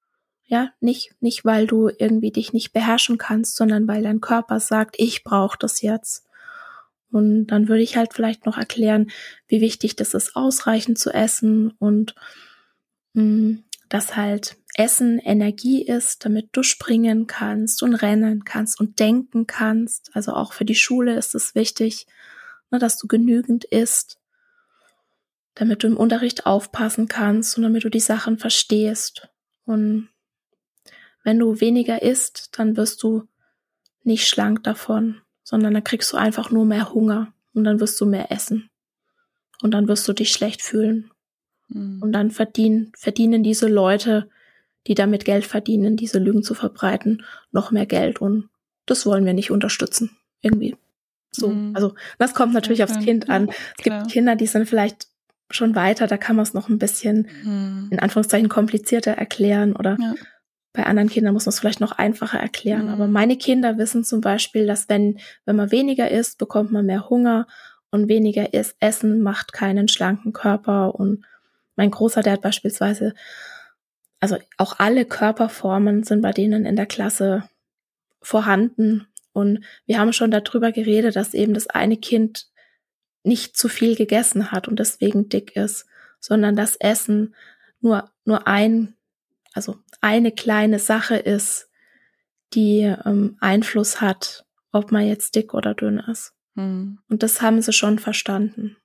Ja, nicht, nicht weil du irgendwie dich nicht beherrschen kannst, sondern weil dein Körper sagt, ich brauche das jetzt. Und dann würde ich halt vielleicht noch erklären, wie wichtig das ist, ausreichend zu essen und mh, mm, dass halt Essen Energie ist, damit du springen kannst und rennen kannst und denken kannst. Also auch für die Schule ist es wichtig, ne, dass du genügend isst, damit du im Unterricht aufpassen kannst und damit du die Sachen verstehst. Und wenn du weniger isst, dann wirst du nicht schlank davon sondern dann kriegst du einfach nur mehr Hunger und dann wirst du mehr essen. Und dann wirst du dich schlecht fühlen. Mhm. Und dann verdienen, verdienen diese Leute, die damit Geld verdienen, diese Lügen zu verbreiten, noch mehr Geld. Und das wollen wir nicht unterstützen. Irgendwie. So. Mhm. Also, das kommt natürlich okay. aufs Kind an. Es Klar. gibt Kinder, die sind vielleicht schon weiter, da kann man es noch ein bisschen mhm. in Anführungszeichen komplizierter erklären oder ja. Bei anderen Kindern muss man es vielleicht noch einfacher erklären. Mhm. Aber meine Kinder wissen zum Beispiel, dass wenn, wenn man weniger isst, bekommt man mehr Hunger und weniger isst, Essen macht keinen schlanken Körper. Und mein Großer, der hat beispielsweise, also auch alle Körperformen sind bei denen in der Klasse vorhanden. Und wir haben schon darüber geredet, dass eben das eine Kind nicht zu viel gegessen hat und deswegen dick ist, sondern das Essen nur, nur ein also eine kleine Sache ist, die ähm, Einfluss hat, ob man jetzt dick oder dünn ist. Hm. Und das haben sie schon verstanden.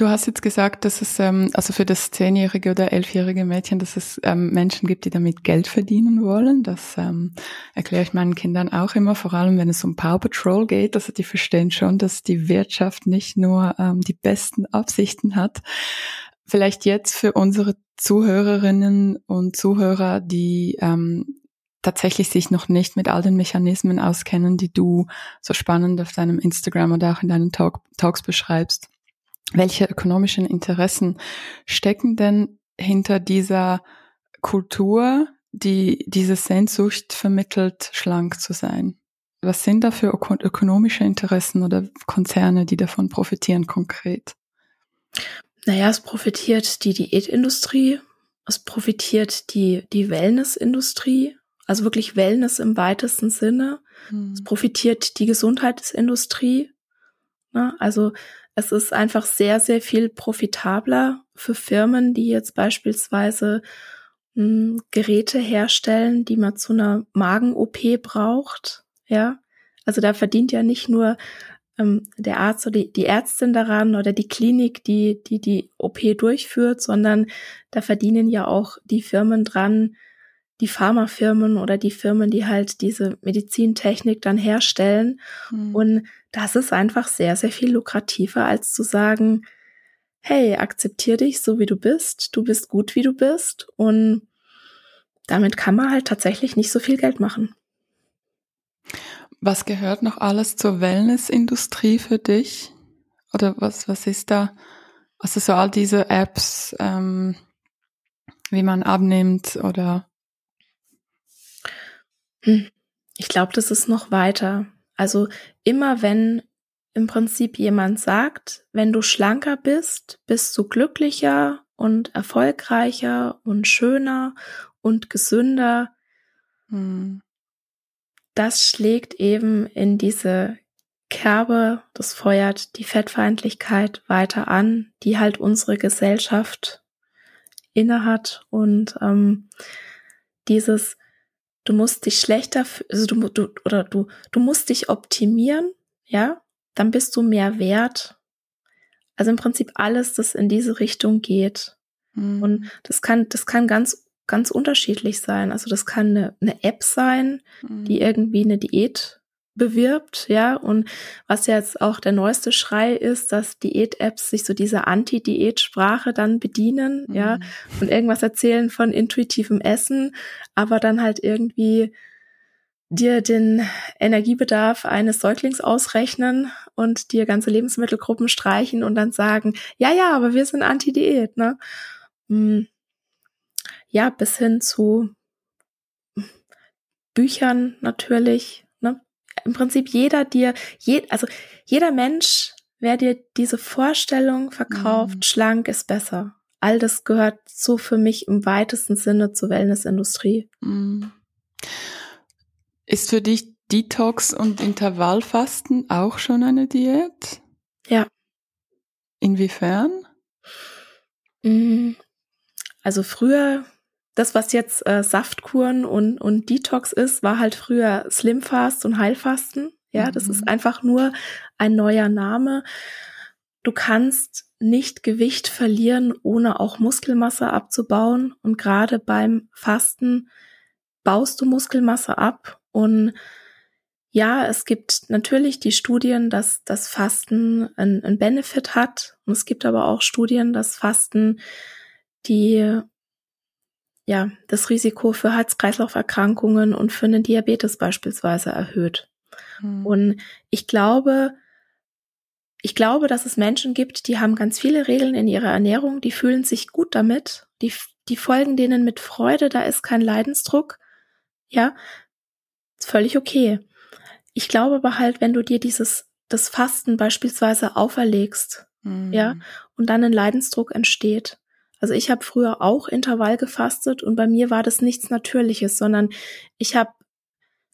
Du hast jetzt gesagt, dass es ähm, also für das zehnjährige oder elfjährige Mädchen, dass es ähm, Menschen gibt, die damit Geld verdienen wollen. Das ähm, erkläre ich meinen Kindern auch immer, vor allem wenn es um Power Patrol geht. Also die verstehen schon, dass die Wirtschaft nicht nur ähm, die besten Absichten hat. Vielleicht jetzt für unsere Zuhörerinnen und Zuhörer, die ähm, tatsächlich sich noch nicht mit all den Mechanismen auskennen, die du so spannend auf deinem Instagram oder auch in deinen Talk Talks beschreibst. Welche ökonomischen Interessen stecken denn hinter dieser Kultur, die diese Sehnsucht vermittelt, schlank zu sein? Was sind da für ökonomische Interessen oder Konzerne, die davon profitieren konkret?
Naja, es profitiert die Diätindustrie, es profitiert die, die Wellnessindustrie, also wirklich Wellness im weitesten Sinne. Mhm. Es profitiert die Gesundheitsindustrie. Ne? Also es ist einfach sehr, sehr viel profitabler für Firmen, die jetzt beispielsweise mh, hm, Geräte herstellen, die man zu einer Magen-OP braucht. Ja, also da verdient ja nicht nur ähm, der Arzt oder die, die Ärztin daran oder die Klinik, die, die die OP durchführt, sondern da verdienen ja auch die Firmen dran, die Pharmafirmen oder die Firmen, die halt diese Medizintechnik dann herstellen. Mhm. Und das ist einfach sehr, sehr viel lukrativer, als zu sagen, hey, akzeptier dich so wie du bist, du bist gut wie du bist und damit kann man halt tatsächlich nicht so viel Geld machen.
Was gehört noch alles zur Wellnessindustrie für dich? Oder was, was ist da? Also so all diese Apps, ähm, wie man abnimmt oder?
Hm. Ich glaube, das ist noch weiter. Also immer wenn im Prinzip jemand sagt, wenn du schlanker bist, bist du glücklicher und erfolgreicher und schöner und gesünder. Hm. Das schlägt eben in diese Kerbe, das feuert die Fettfeindlichkeit weiter an, die halt unsere Gesellschaft innehat und ähm, dieses du musst dich schlechter, also du, du oder du du musst dich optimieren, ja, dann bist du mehr wert. Also im Prinzip alles, das in diese Richtung geht. Mhm. Und das kann das kann ganz ganz unterschiedlich sein. Also das kann eine, eine App sein, mhm. die irgendwie eine Diät bewirbt, ja, und was jetzt auch der neueste Schrei ist, dass Diät-Apps sich so dieser Anti-Diät-Sprache dann bedienen, mhm. ja, und irgendwas erzählen von intuitivem Essen, aber dann halt irgendwie dir den Energiebedarf eines Säuglings ausrechnen und dir ganze Lebensmittelgruppen streichen und dann sagen, ja, ja, aber wir sind Anti-Diät, ne? Ja, bis hin zu Büchern natürlich. Ne? Im Prinzip jeder dir, je, also jeder Mensch, wer dir diese Vorstellung verkauft, mhm. schlank ist besser. All das gehört so für mich im weitesten Sinne zur Wellnessindustrie. Mhm.
Ist für dich Detox und Intervallfasten auch schon eine Diät?
Ja.
Inwiefern?
Mhm. Also früher das, was jetzt äh, Saftkuren und, und Detox ist, war halt früher Slimfast und Heilfasten. Ja, mhm. das ist mhm. einfach nur ein neuer Name. Du kannst nicht Gewicht verlieren, ohne auch Muskelmasse abzubauen. Und gerade beim Fasten baust du Muskelmasse ab. Und ja, es gibt natürlich die Studien, dass das Fasten einen Benefit hat. Und es gibt aber auch Studien, dass Fasten die ja, das Risiko für Herz-Kreislauf-Erkrankungen und für einen Diabetes beispielsweise erhöht. Mhm. Und ich glaube, ich glaube, dass es Menschen gibt, die haben ganz viele Regeln in ihrer Ernährung, die fühlen sich gut damit, die, die folgen denen mit Freude, da ist kein Leidensdruck. Ja, ist völlig okay. Ich glaube aber halt, wenn du dir dieses, das Fasten beispielsweise auferlegst, mhm. ja, und dann ein Leidensdruck entsteht, also ich habe früher auch Intervall gefastet und bei mir war das nichts Natürliches, sondern ich habe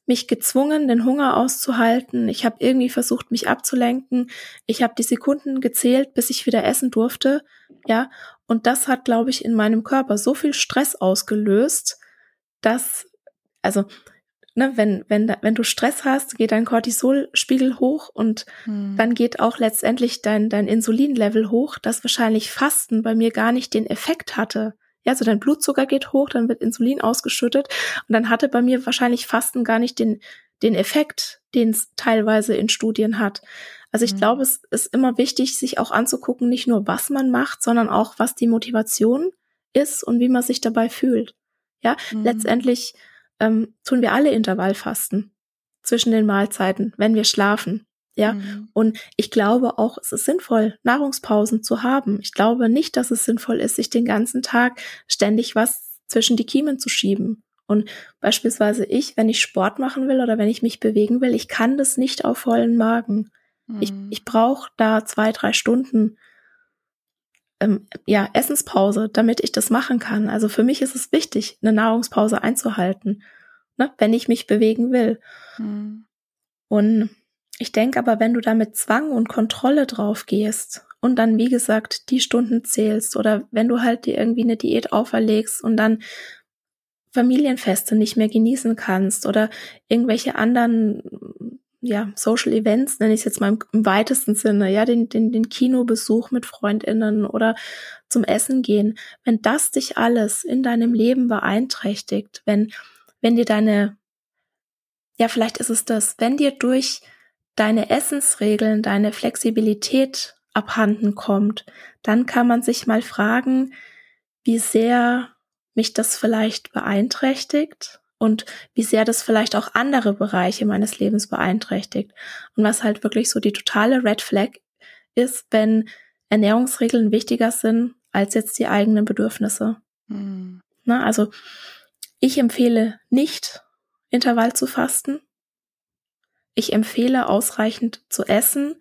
mich gezwungen, den Hunger auszuhalten. Ich habe irgendwie versucht, mich abzulenken. Ich habe die Sekunden gezählt, bis ich wieder essen durfte. Ja, und das hat, glaube ich, in meinem Körper so viel Stress ausgelöst, dass, also ne, wenn, wenn, wenn du Stress hast, geht dein Cortisolspiegel hoch und hm. dann geht auch letztendlich dein, dein Insulinlevel hoch, das wahrscheinlich Fasten bei mir gar nicht den Effekt hatte. Ja, also dein Blutzucker geht hoch, dann wird Insulin ausgeschüttet und dann hatte bei mir wahrscheinlich Fasten gar nicht den, den Effekt, den es teilweise in Studien hat. Also ich mhm. glaube, es ist immer wichtig, sich auch anzugucken, nicht nur was man macht, sondern auch, was die Motivation ist und wie man sich dabei fühlt. Ja, mhm. letztendlich ähm, tun wir alle Intervallfasten zwischen den Mahlzeiten, wenn wir schlafen. Ja, mhm. und ich glaube auch, es ist sinnvoll, Nahrungspausen zu haben. Ich glaube nicht, dass es sinnvoll ist, sich den ganzen Tag ständig was zwischen die Kiemen zu schieben. Und beispielsweise ich, wenn ich Sport machen will oder wenn ich mich bewegen will, ich kann das nicht auf vollen Magen. Mhm. Ich, ich brauche da zwei, drei Stunden ähm, ja, Essenspause, damit ich das machen kann. Also für mich ist es wichtig, eine Nahrungspause einzuhalten, ne, wenn ich mich bewegen will. Mhm. Und ich denke aber, wenn du da mit Zwang und Kontrolle drauf gehst und dann, wie gesagt, die Stunden zählst oder wenn du halt dir irgendwie eine Diät auferlegst und dann Familienfeste nicht mehr genießen kannst oder irgendwelche anderen ja, Social Events, nenne ich es jetzt mal im, im, weitesten Sinne, ja, den, den, den Kinobesuch mit FreundInnen oder zum Essen gehen, wenn das dich alles in deinem Leben beeinträchtigt, wenn, wenn dir deine, ja, vielleicht ist es das, wenn dir durch deine Essensregeln, deine Flexibilität abhanden kommt, dann kann man sich mal fragen, wie sehr mich das vielleicht beeinträchtigt und wie sehr das vielleicht auch andere Bereiche meines Lebens beeinträchtigt. Und was halt wirklich so die totale Red Flag ist, wenn Ernährungsregeln wichtiger sind als jetzt die eigenen Bedürfnisse. Mhm. Na, also ich empfehle nicht, Intervall zu fasten. Ich empfehle ausreichend zu essen,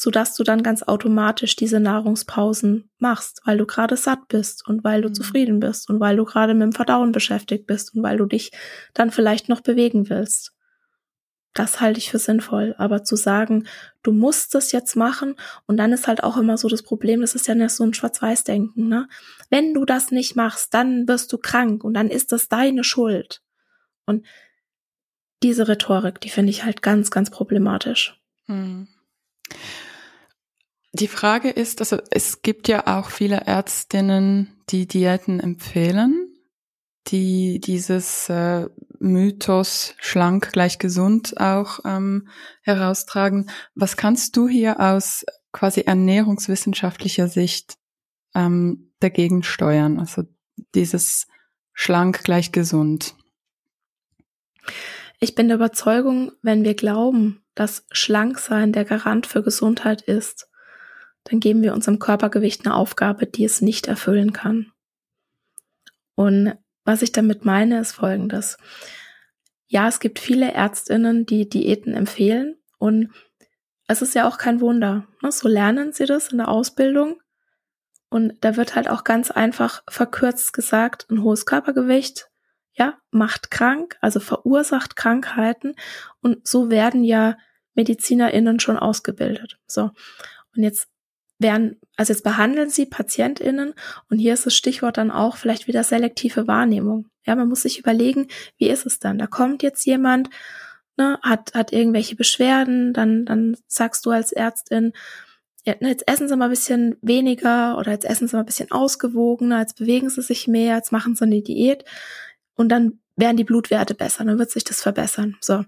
so dass du dann ganz automatisch diese Nahrungspausen machst, weil du gerade satt bist und weil du mhm. zufrieden bist und weil du gerade mit dem Verdauen beschäftigt bist und weil du dich dann vielleicht noch bewegen willst. Das halte ich für sinnvoll. Aber zu sagen, du musst es jetzt machen und dann ist halt auch immer so das Problem, das ist ja nicht so ein Schwarz-Weiß-Denken, ne? Wenn du das nicht machst, dann wirst du krank und dann ist das deine Schuld. Und diese Rhetorik, die finde ich halt ganz, ganz problematisch. Mhm.
Die Frage ist, also es gibt ja auch viele Ärztinnen, die Diäten empfehlen, die dieses äh, Mythos schlank gleich gesund auch ähm, heraustragen. Was kannst du hier aus quasi ernährungswissenschaftlicher Sicht ähm, dagegen steuern? Also dieses schlank gleich gesund.
Ich bin der Überzeugung, wenn wir glauben, dass Schlanksein der Garant für Gesundheit ist, dann geben wir unserem Körpergewicht eine Aufgabe, die es nicht erfüllen kann. Und was ich damit meine, ist Folgendes. Ja, es gibt viele Ärztinnen, die Diäten empfehlen und es ist ja auch kein Wunder. Ne? So lernen sie das in der Ausbildung und da wird halt auch ganz einfach verkürzt gesagt, ein hohes Körpergewicht, ja, macht krank, also verursacht Krankheiten und so werden ja MedizinerInnen schon ausgebildet. So. Und jetzt werden, also jetzt behandeln sie PatientInnen und hier ist das Stichwort dann auch vielleicht wieder selektive Wahrnehmung. Ja, man muss sich überlegen, wie ist es dann? Da kommt jetzt jemand, ne, hat, hat irgendwelche Beschwerden, dann, dann sagst du als Ärztin, jetzt essen sie mal ein bisschen weniger oder jetzt essen sie mal ein bisschen ausgewogener, jetzt bewegen sie sich mehr, jetzt machen sie eine Diät und dann werden die Blutwerte besser, dann wird sich das verbessern. So.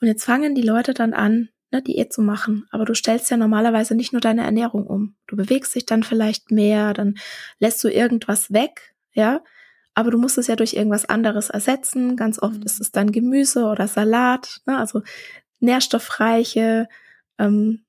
Und jetzt fangen die Leute dann an, ne, Diät zu machen. Aber du stellst ja normalerweise nicht nur deine Ernährung um. Du bewegst dich dann vielleicht mehr, dann lässt du irgendwas weg, ja. Aber du musst es ja durch irgendwas anderes ersetzen. Ganz oft mhm. ist es dann Gemüse oder Salat, ne, also nährstoffreiche, ähm,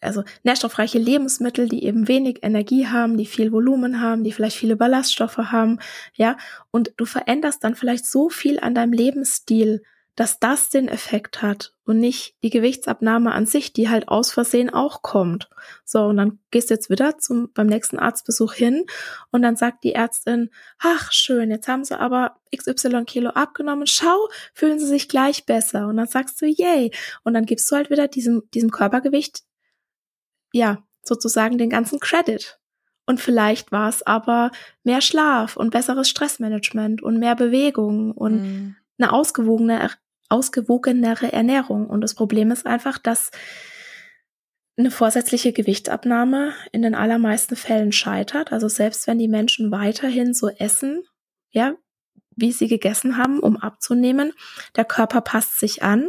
also nährstoffreiche Lebensmittel, die eben wenig Energie haben, die viel Volumen haben, die vielleicht viele Ballaststoffe haben, ja. Und du veränderst dann vielleicht so viel an deinem Lebensstil, dass das den Effekt hat und nicht die Gewichtsabnahme an sich, die halt aus Versehen auch kommt. So, und dann gehst du jetzt wieder zum, beim nächsten Arztbesuch hin und dann sagt die Ärztin, ach schön, jetzt haben sie aber XY Kilo abgenommen, schau, fühlen sie sich gleich besser. Und dann sagst du, yay. Und dann gibst du halt wieder diesem, diesem Körpergewicht, ja, sozusagen den ganzen Credit. Und vielleicht war es aber mehr Schlaf und besseres Stressmanagement und mehr Bewegung und mm eine ausgewogene ausgewogenere Ernährung. Und das Problem ist einfach, dass eine vorsätzliche Gewichtsabnahme in den allermeisten Fällen scheitert. Also selbst wenn die Menschen weiterhin so essen, ja, wie sie gegessen haben, um abzunehmen, der Körper passt sich an.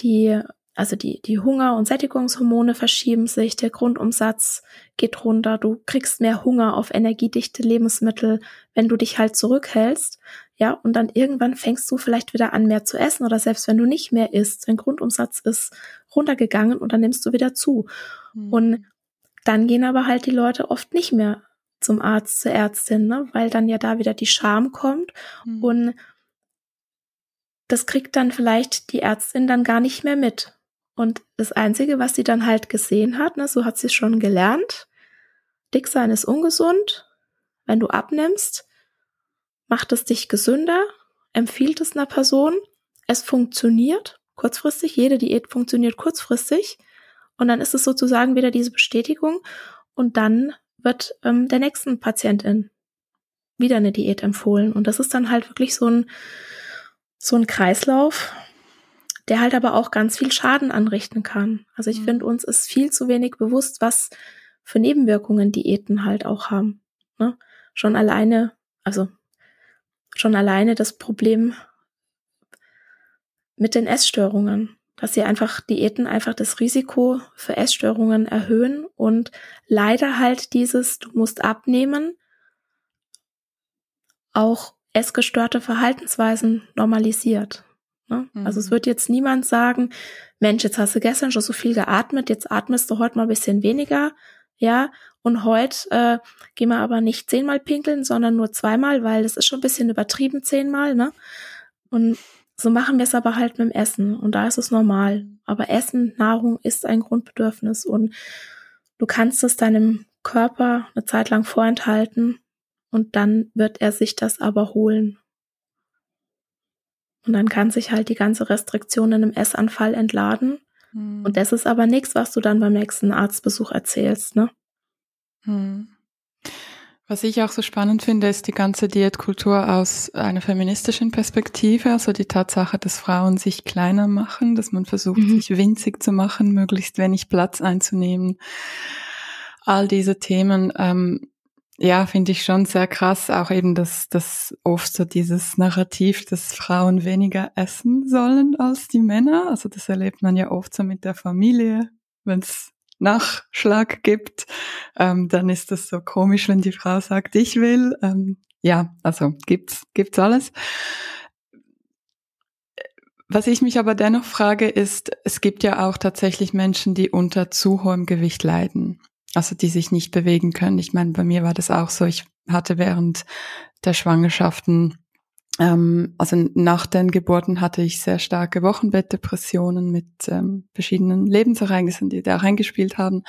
Die also die, die Hunger- und Sättigungshormone verschieben sich, der Grundumsatz geht runter, du kriegst mehr Hunger auf energiedichte Lebensmittel, wenn du dich halt zurückhältst. Ja, und dann irgendwann fängst du vielleicht wieder an, mehr zu essen oder selbst wenn du nicht mehr isst, dein Grundumsatz ist runtergegangen und dann nimmst du wieder zu. Mhm. Und dann gehen aber halt die Leute oft nicht mehr zum Arzt, zur Ärztin, ne? weil dann ja da wieder die Scham kommt mhm. und das kriegt dann vielleicht die Ärztin dann gar nicht mehr mit. Und das Einzige, was sie dann halt gesehen hat, ne, so hat sie es schon gelernt, dick sein ist ungesund. Wenn du abnimmst, macht es dich gesünder, empfiehlt es einer Person, es funktioniert kurzfristig, jede Diät funktioniert kurzfristig und dann ist es sozusagen wieder diese Bestätigung und dann wird ähm, der nächsten Patientin wieder eine Diät empfohlen und das ist dann halt wirklich so ein so ein Kreislauf, der halt aber auch ganz viel Schaden anrichten kann. Also ich mhm. finde, uns ist viel zu wenig bewusst, was für Nebenwirkungen Diäten halt auch haben. Ne? Schon alleine, also schon alleine das Problem mit den Essstörungen. dass sie einfach Diäten einfach das Risiko für Essstörungen erhöhen und leider halt dieses, du musst abnehmen, auch essgestörte Verhaltensweisen normalisiert. Ne? Mhm. Also es mhm. wird jetzt niemand sagen, Mensch, jetzt hast du gestern schon so viel geatmet, jetzt atmest du heute mal ein bisschen weniger, ja, und heute äh, gehen wir aber nicht zehnmal pinkeln, sondern nur zweimal, weil das ist schon ein bisschen übertrieben zehnmal, ne? Und so machen wir es aber halt mit dem Essen und da ist es normal. Aber Essen, Nahrung ist ein Grundbedürfnis und du kannst es deinem Körper eine Zeit lang vorenthalten und dann wird er sich das aber holen. Und dann kann sich halt die ganze Restriktion in einem Essanfall entladen. Hm. Und das ist aber nichts, was du dann beim nächsten Arztbesuch erzählst, ne? Hm.
Was ich auch so spannend finde, ist die ganze Diätkultur aus einer feministischen Perspektive, also die Tatsache, dass Frauen sich kleiner machen, dass man versucht, mhm. sich winzig zu machen, möglichst wenig Platz einzunehmen. All diese Themen, ähm, ja, finde ich schon sehr krass. Auch eben, dass, dass oft so dieses Narrativ, dass Frauen weniger essen sollen als die Männer. Also das erlebt man ja oft so mit der Familie, wenn es Nachschlag gibt, ähm, dann ist das so komisch, wenn die Frau sagt, ich will. Ähm, ja, also gibt's, gibt's alles. Was ich mich aber dennoch frage, ist, es gibt ja auch tatsächlich Menschen, die unter zu hohem Gewicht leiden also die sich nicht bewegen können. Ich meine, bei mir war das auch so. Ich hatte während der Schwangerschaften, ähm, also nach den Geburten hatte ich sehr starke Wochenbettdepressionen mit ähm, verschiedenen Lebensereignissen, die da reingespielt haben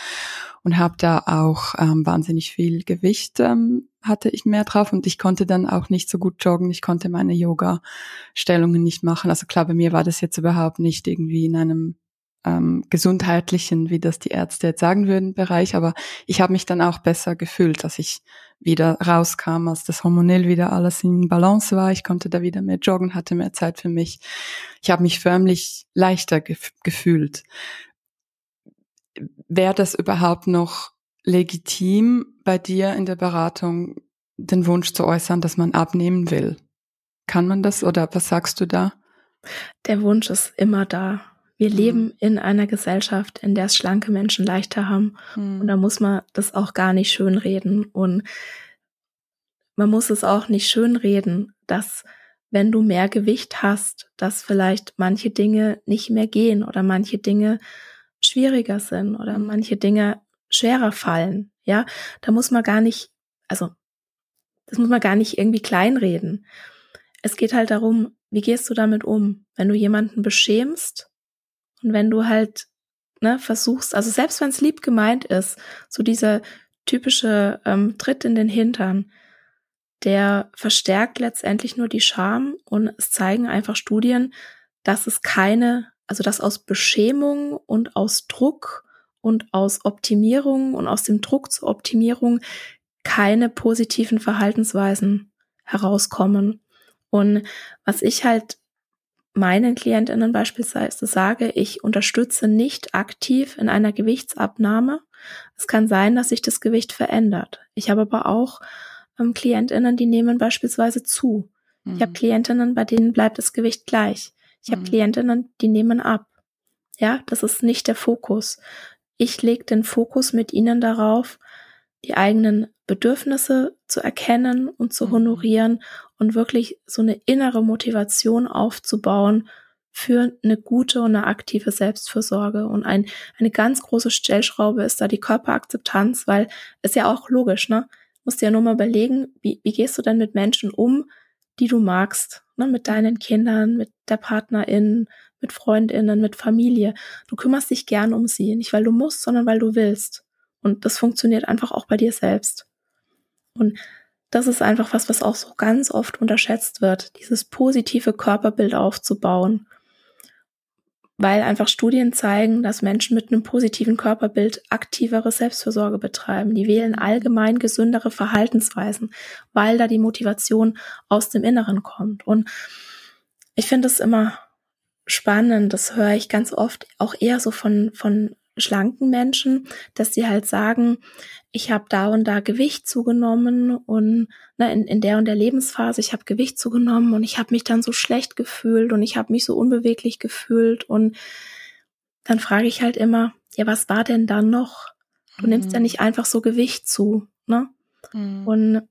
und habe da auch ähm, wahnsinnig viel Gewicht ähm, hatte ich mehr drauf und ich konnte dann auch nicht so gut joggen. Ich konnte meine Yoga-Stellungen nicht machen. Also klar, bei mir war das jetzt überhaupt nicht irgendwie in einem ähm, gesundheitlichen, wie das die Ärzte jetzt sagen würden, Bereich. Aber ich habe mich dann auch besser gefühlt, dass ich wieder rauskam, als das hormonell wieder alles in Balance war. Ich konnte da wieder mehr joggen, hatte mehr Zeit für mich. Ich habe mich förmlich leichter gef gefühlt. Wäre das überhaupt noch legitim bei dir in der Beratung, den Wunsch zu äußern, dass man abnehmen will? Kann man das oder was sagst du da?
Der Wunsch ist immer da. Wir mhm. leben in einer Gesellschaft, in der es schlanke Menschen leichter haben. Mhm. Und da muss man das auch gar nicht schönreden. Und man muss es auch nicht schönreden, dass wenn du mehr Gewicht hast, dass vielleicht manche Dinge nicht mehr gehen oder manche Dinge schwieriger sind oder mhm. manche Dinge schwerer fallen. Ja, da muss man gar nicht, also, das muss man gar nicht irgendwie kleinreden. Es geht halt darum, wie gehst du damit um? Wenn du jemanden beschämst, und wenn du halt ne, versuchst, also selbst wenn es lieb gemeint ist, so dieser typische ähm, Tritt in den Hintern, der verstärkt letztendlich nur die Scham und es zeigen einfach Studien, dass es keine, also dass aus Beschämung und aus Druck und aus Optimierung und aus dem Druck zur Optimierung keine positiven Verhaltensweisen herauskommen. Und was ich halt meinen Klientinnen beispielsweise sage, ich unterstütze nicht aktiv in einer Gewichtsabnahme. Es kann sein, dass sich das Gewicht verändert. Ich habe aber auch ähm, Klientinnen, die nehmen beispielsweise zu. Mhm. Ich habe mhm. Klientinnen, bei denen bleibt das Gewicht gleich. Ich mhm. habe Klientinnen, die nehmen ab. Ja, das ist nicht der Fokus. Ich lege den Fokus mit ihnen darauf, die eigenen Bedürfnisse zu erkennen und zu mhm. honorieren und wirklich so eine innere Motivation aufzubauen für eine gute und eine aktive Selbstfürsorge. Und ein, eine ganz große Stellschraube ist da die Körperakzeptanz, weil es ja auch logisch, ne? Musst dir ja nur mal überlegen, wie, wie gehst du denn mit Menschen um, die du magst, ne? Mit deinen Kindern, mit der Partnerin, mit Freundinnen, mit Familie. Du kümmerst dich gern um sie, nicht weil du musst, sondern weil du willst. Und das funktioniert einfach auch bei dir selbst. Und das ist einfach was, was auch so ganz oft unterschätzt wird, dieses positive Körperbild aufzubauen. Weil einfach Studien zeigen, dass Menschen mit einem positiven Körperbild aktivere Selbstfürsorge betreiben. Die wählen allgemein gesündere Verhaltensweisen, weil da die Motivation aus dem Inneren kommt. Und ich finde es immer spannend, das höre ich ganz oft auch eher so von, von schlanken Menschen, dass sie halt sagen, ich habe da und da Gewicht zugenommen und ne, in, in der und der Lebensphase, ich habe Gewicht zugenommen und ich habe mich dann so schlecht gefühlt und ich habe mich so unbeweglich gefühlt und dann frage ich halt immer, ja, was war denn da noch? Du mhm. nimmst ja mhm. nicht einfach so Gewicht zu, ne? Mhm. Und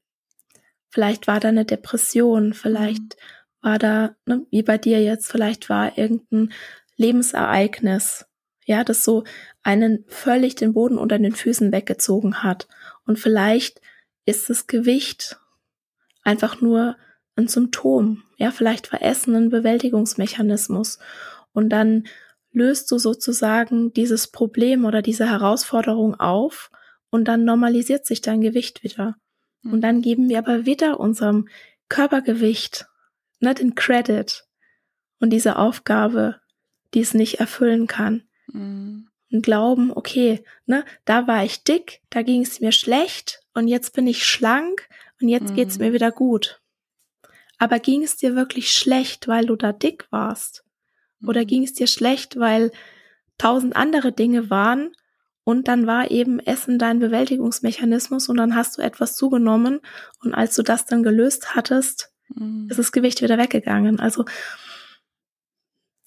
vielleicht war da eine Depression, vielleicht mhm. war da, ne, wie bei dir jetzt, vielleicht war irgendein Lebensereignis, ja, das so einen völlig den Boden unter den Füßen weggezogen hat. Und vielleicht ist das Gewicht einfach nur ein Symptom. Ja, vielleicht war Essen ein Bewältigungsmechanismus. Und dann löst du sozusagen dieses Problem oder diese Herausforderung auf und dann normalisiert sich dein Gewicht wieder. Und dann geben wir aber wieder unserem Körpergewicht ne, den Credit und diese Aufgabe, die es nicht erfüllen kann. Mhm. Und glauben, okay, ne, da war ich dick, da ging es mir schlecht und jetzt bin ich schlank und jetzt mhm. geht's mir wieder gut. Aber ging es dir wirklich schlecht, weil du da dick warst? Oder mhm. ging es dir schlecht, weil tausend andere Dinge waren und dann war eben Essen dein Bewältigungsmechanismus und dann hast du etwas zugenommen und als du das dann gelöst hattest, mhm. ist das Gewicht wieder weggegangen. Also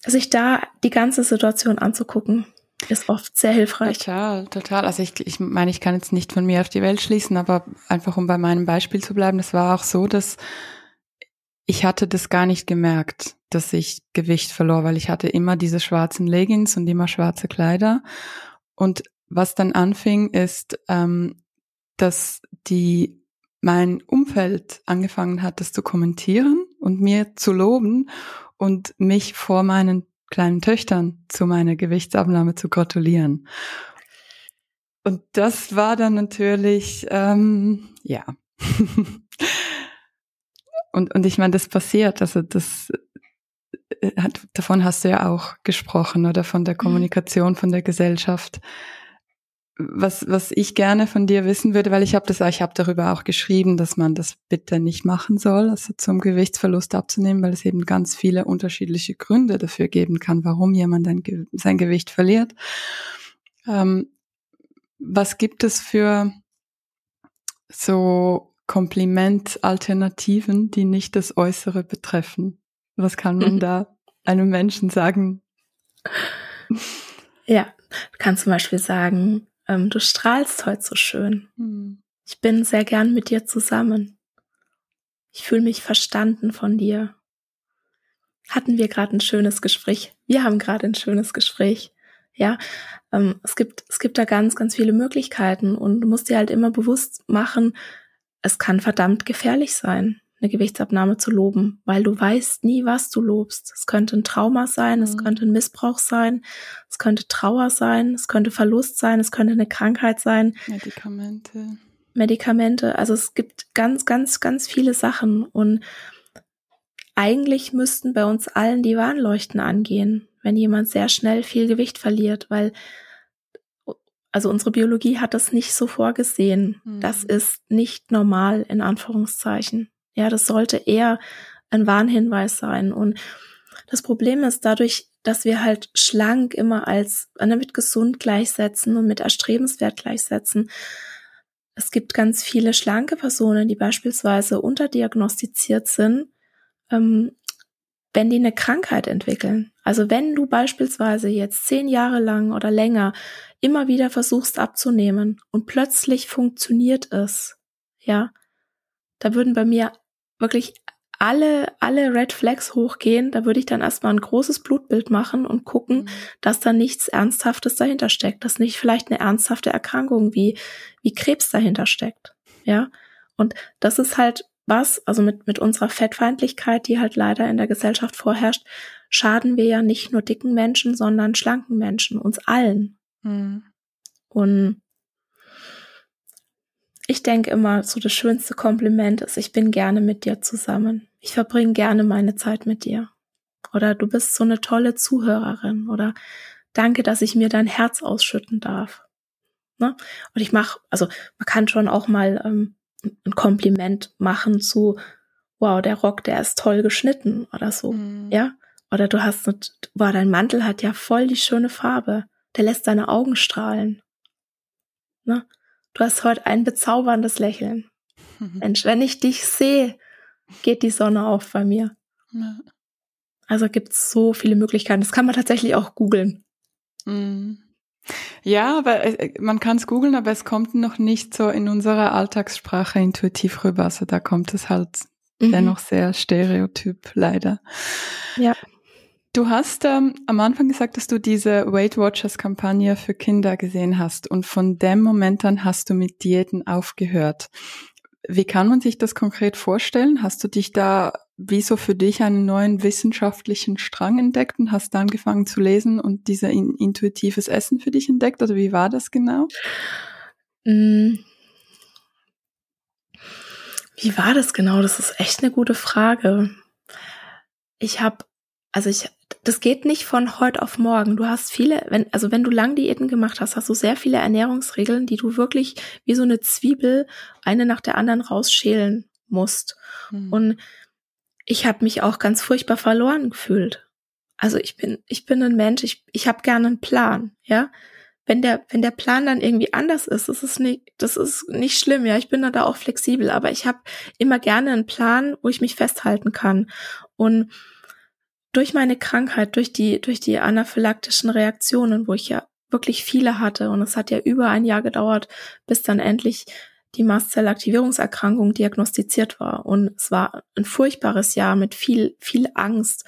sich da die ganze Situation anzugucken, ist oft sehr hilfreich.
Total, total. Also ich, ich meine, ich kann jetzt nicht von mir auf die Welt schließen, aber einfach um bei meinem Beispiel zu bleiben, das war auch so, dass ich hatte das gar nicht gemerkt, dass ich Gewicht verlor, weil ich hatte immer diese schwarzen Leggings und immer schwarze Kleider. Und was dann anfing, ist, ähm, dass die mein Umfeld angefangen hat, das zu kommentieren und mir zu loben und mich vor meinen kleinen Töchtern zu meiner Gewichtsabnahme zu gratulieren. Und das war dann natürlich, ähm, ja. und, und ich meine, das passiert, also das äh, hat, davon hast du ja auch gesprochen, oder von der mhm. Kommunikation, von der Gesellschaft was, was ich gerne von dir wissen würde, weil ich habe das, ich habe darüber auch geschrieben, dass man das bitte nicht machen soll, also zum Gewichtsverlust abzunehmen, weil es eben ganz viele unterschiedliche Gründe dafür geben kann, warum jemand ein, sein Gewicht verliert. Ähm, was gibt es für so Komplimentalternativen, die nicht das Äußere betreffen? Was kann man mhm. da einem Menschen sagen?
Ja, du kannst zum Beispiel sagen, ähm, du strahlst heute so schön. Mhm. Ich bin sehr gern mit dir zusammen. Ich fühle mich verstanden von dir. Hatten wir gerade ein schönes Gespräch? Wir haben gerade ein schönes Gespräch. Ja, ähm, es gibt es gibt da ganz ganz viele Möglichkeiten und du musst dir halt immer bewusst machen, es kann verdammt gefährlich sein eine Gewichtsabnahme zu loben, weil du weißt nie, was du lobst. Es könnte ein Trauma sein, mhm. es könnte ein Missbrauch sein, es könnte Trauer sein, es könnte Verlust sein, es könnte eine Krankheit sein.
Medikamente.
Medikamente. Also es gibt ganz, ganz, ganz viele Sachen und eigentlich müssten bei uns allen die Warnleuchten angehen, wenn jemand sehr schnell viel Gewicht verliert, weil also unsere Biologie hat das nicht so vorgesehen. Mhm. Das ist nicht normal in Anführungszeichen. Ja, das sollte eher ein Warnhinweis sein. Und das Problem ist dadurch, dass wir halt schlank immer als äh, mit gesund gleichsetzen und mit erstrebenswert gleichsetzen. Es gibt ganz viele schlanke Personen, die beispielsweise unterdiagnostiziert sind, ähm, wenn die eine Krankheit entwickeln. Also wenn du beispielsweise jetzt zehn Jahre lang oder länger immer wieder versuchst abzunehmen und plötzlich funktioniert es, ja, da würden bei mir wirklich alle, alle Red Flags hochgehen, da würde ich dann erstmal ein großes Blutbild machen und gucken, mhm. dass da nichts Ernsthaftes dahinter steckt, dass nicht vielleicht eine ernsthafte Erkrankung wie, wie Krebs dahinter steckt. Ja. Und das ist halt was, also mit, mit unserer Fettfeindlichkeit, die halt leider in der Gesellschaft vorherrscht, schaden wir ja nicht nur dicken Menschen, sondern schlanken Menschen, uns allen. Mhm. Und ich denke immer, so das schönste Kompliment ist, ich bin gerne mit dir zusammen. Ich verbringe gerne meine Zeit mit dir. Oder du bist so eine tolle Zuhörerin. Oder danke, dass ich mir dein Herz ausschütten darf. Ne? Und ich mache, also man kann schon auch mal ähm, ein Kompliment machen zu, wow, der Rock, der ist toll geschnitten oder so. Mhm. Ja? Oder du hast, wow, dein Mantel hat ja voll die schöne Farbe. der lässt seine Augen strahlen. Ne? Du hast heute ein bezauberndes Lächeln. Mensch, wenn ich dich sehe, geht die Sonne auf bei mir. Ja. Also gibt es so viele Möglichkeiten. Das kann man tatsächlich auch googeln.
Mhm. Ja, aber äh, man kann es googeln, aber es kommt noch nicht so in unserer Alltagssprache intuitiv rüber. Also da kommt es halt mhm. dennoch sehr stereotyp, leider.
Ja.
Du hast ähm, am Anfang gesagt, dass du diese Weight Watchers Kampagne für Kinder gesehen hast und von dem Moment an hast du mit Diäten aufgehört. Wie kann man sich das konkret vorstellen? Hast du dich da wie so für dich einen neuen wissenschaftlichen Strang entdeckt und hast dann angefangen zu lesen und dieser in, intuitives Essen für dich entdeckt? Oder wie war das genau?
Mm. Wie war das genau? Das ist echt eine gute Frage. Ich habe, also ich, das geht nicht von heute auf morgen. Du hast viele, wenn, also wenn du lang Diäten gemacht hast, hast du sehr viele Ernährungsregeln, die du wirklich wie so eine Zwiebel eine nach der anderen rausschälen musst. Mhm. Und ich habe mich auch ganz furchtbar verloren gefühlt. Also ich bin, ich bin ein Mensch, ich, ich habe gerne einen Plan, ja. Wenn der, wenn der Plan dann irgendwie anders ist, das ist nicht, das ist nicht schlimm, ja. Ich bin da auch flexibel, aber ich habe immer gerne einen Plan, wo ich mich festhalten kann. Und durch meine Krankheit, durch die, durch die anaphylaktischen Reaktionen, wo ich ja wirklich viele hatte, und es hat ja über ein Jahr gedauert, bis dann endlich die Mastzellaktivierungserkrankung diagnostiziert war. Und es war ein furchtbares Jahr mit viel, viel Angst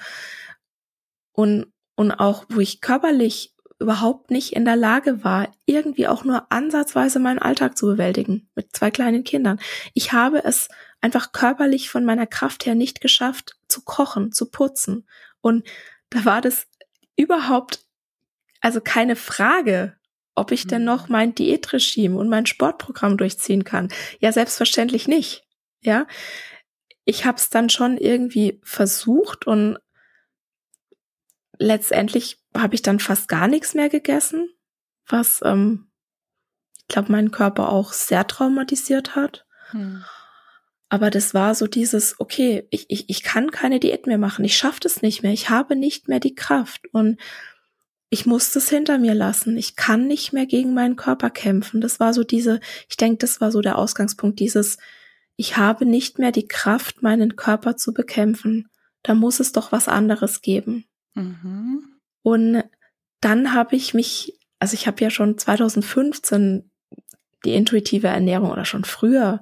und, und auch, wo ich körperlich überhaupt nicht in der Lage war, irgendwie auch nur ansatzweise meinen Alltag zu bewältigen mit zwei kleinen Kindern. Ich habe es einfach körperlich von meiner Kraft her nicht geschafft, zu kochen, zu putzen. Und da war das überhaupt, also keine Frage, ob ich denn noch mhm. mein Diätregime und mein Sportprogramm durchziehen kann. Ja, selbstverständlich nicht. Ja, ich habe es dann schon irgendwie versucht und letztendlich habe ich dann fast gar nichts mehr gegessen, was ähm, ich glaube meinen Körper auch sehr traumatisiert hat. Hm. Aber das war so dieses, okay, ich, ich, ich kann keine Diät mehr machen, ich schaffe das nicht mehr, ich habe nicht mehr die Kraft und ich muss das hinter mir lassen. Ich kann nicht mehr gegen meinen Körper kämpfen. Das war so diese, ich denke, das war so der Ausgangspunkt, dieses, ich habe nicht mehr die Kraft, meinen Körper zu bekämpfen. Da muss es doch was anderes geben. Mhm. Und dann habe ich mich, also ich habe ja schon 2015 die intuitive Ernährung oder schon früher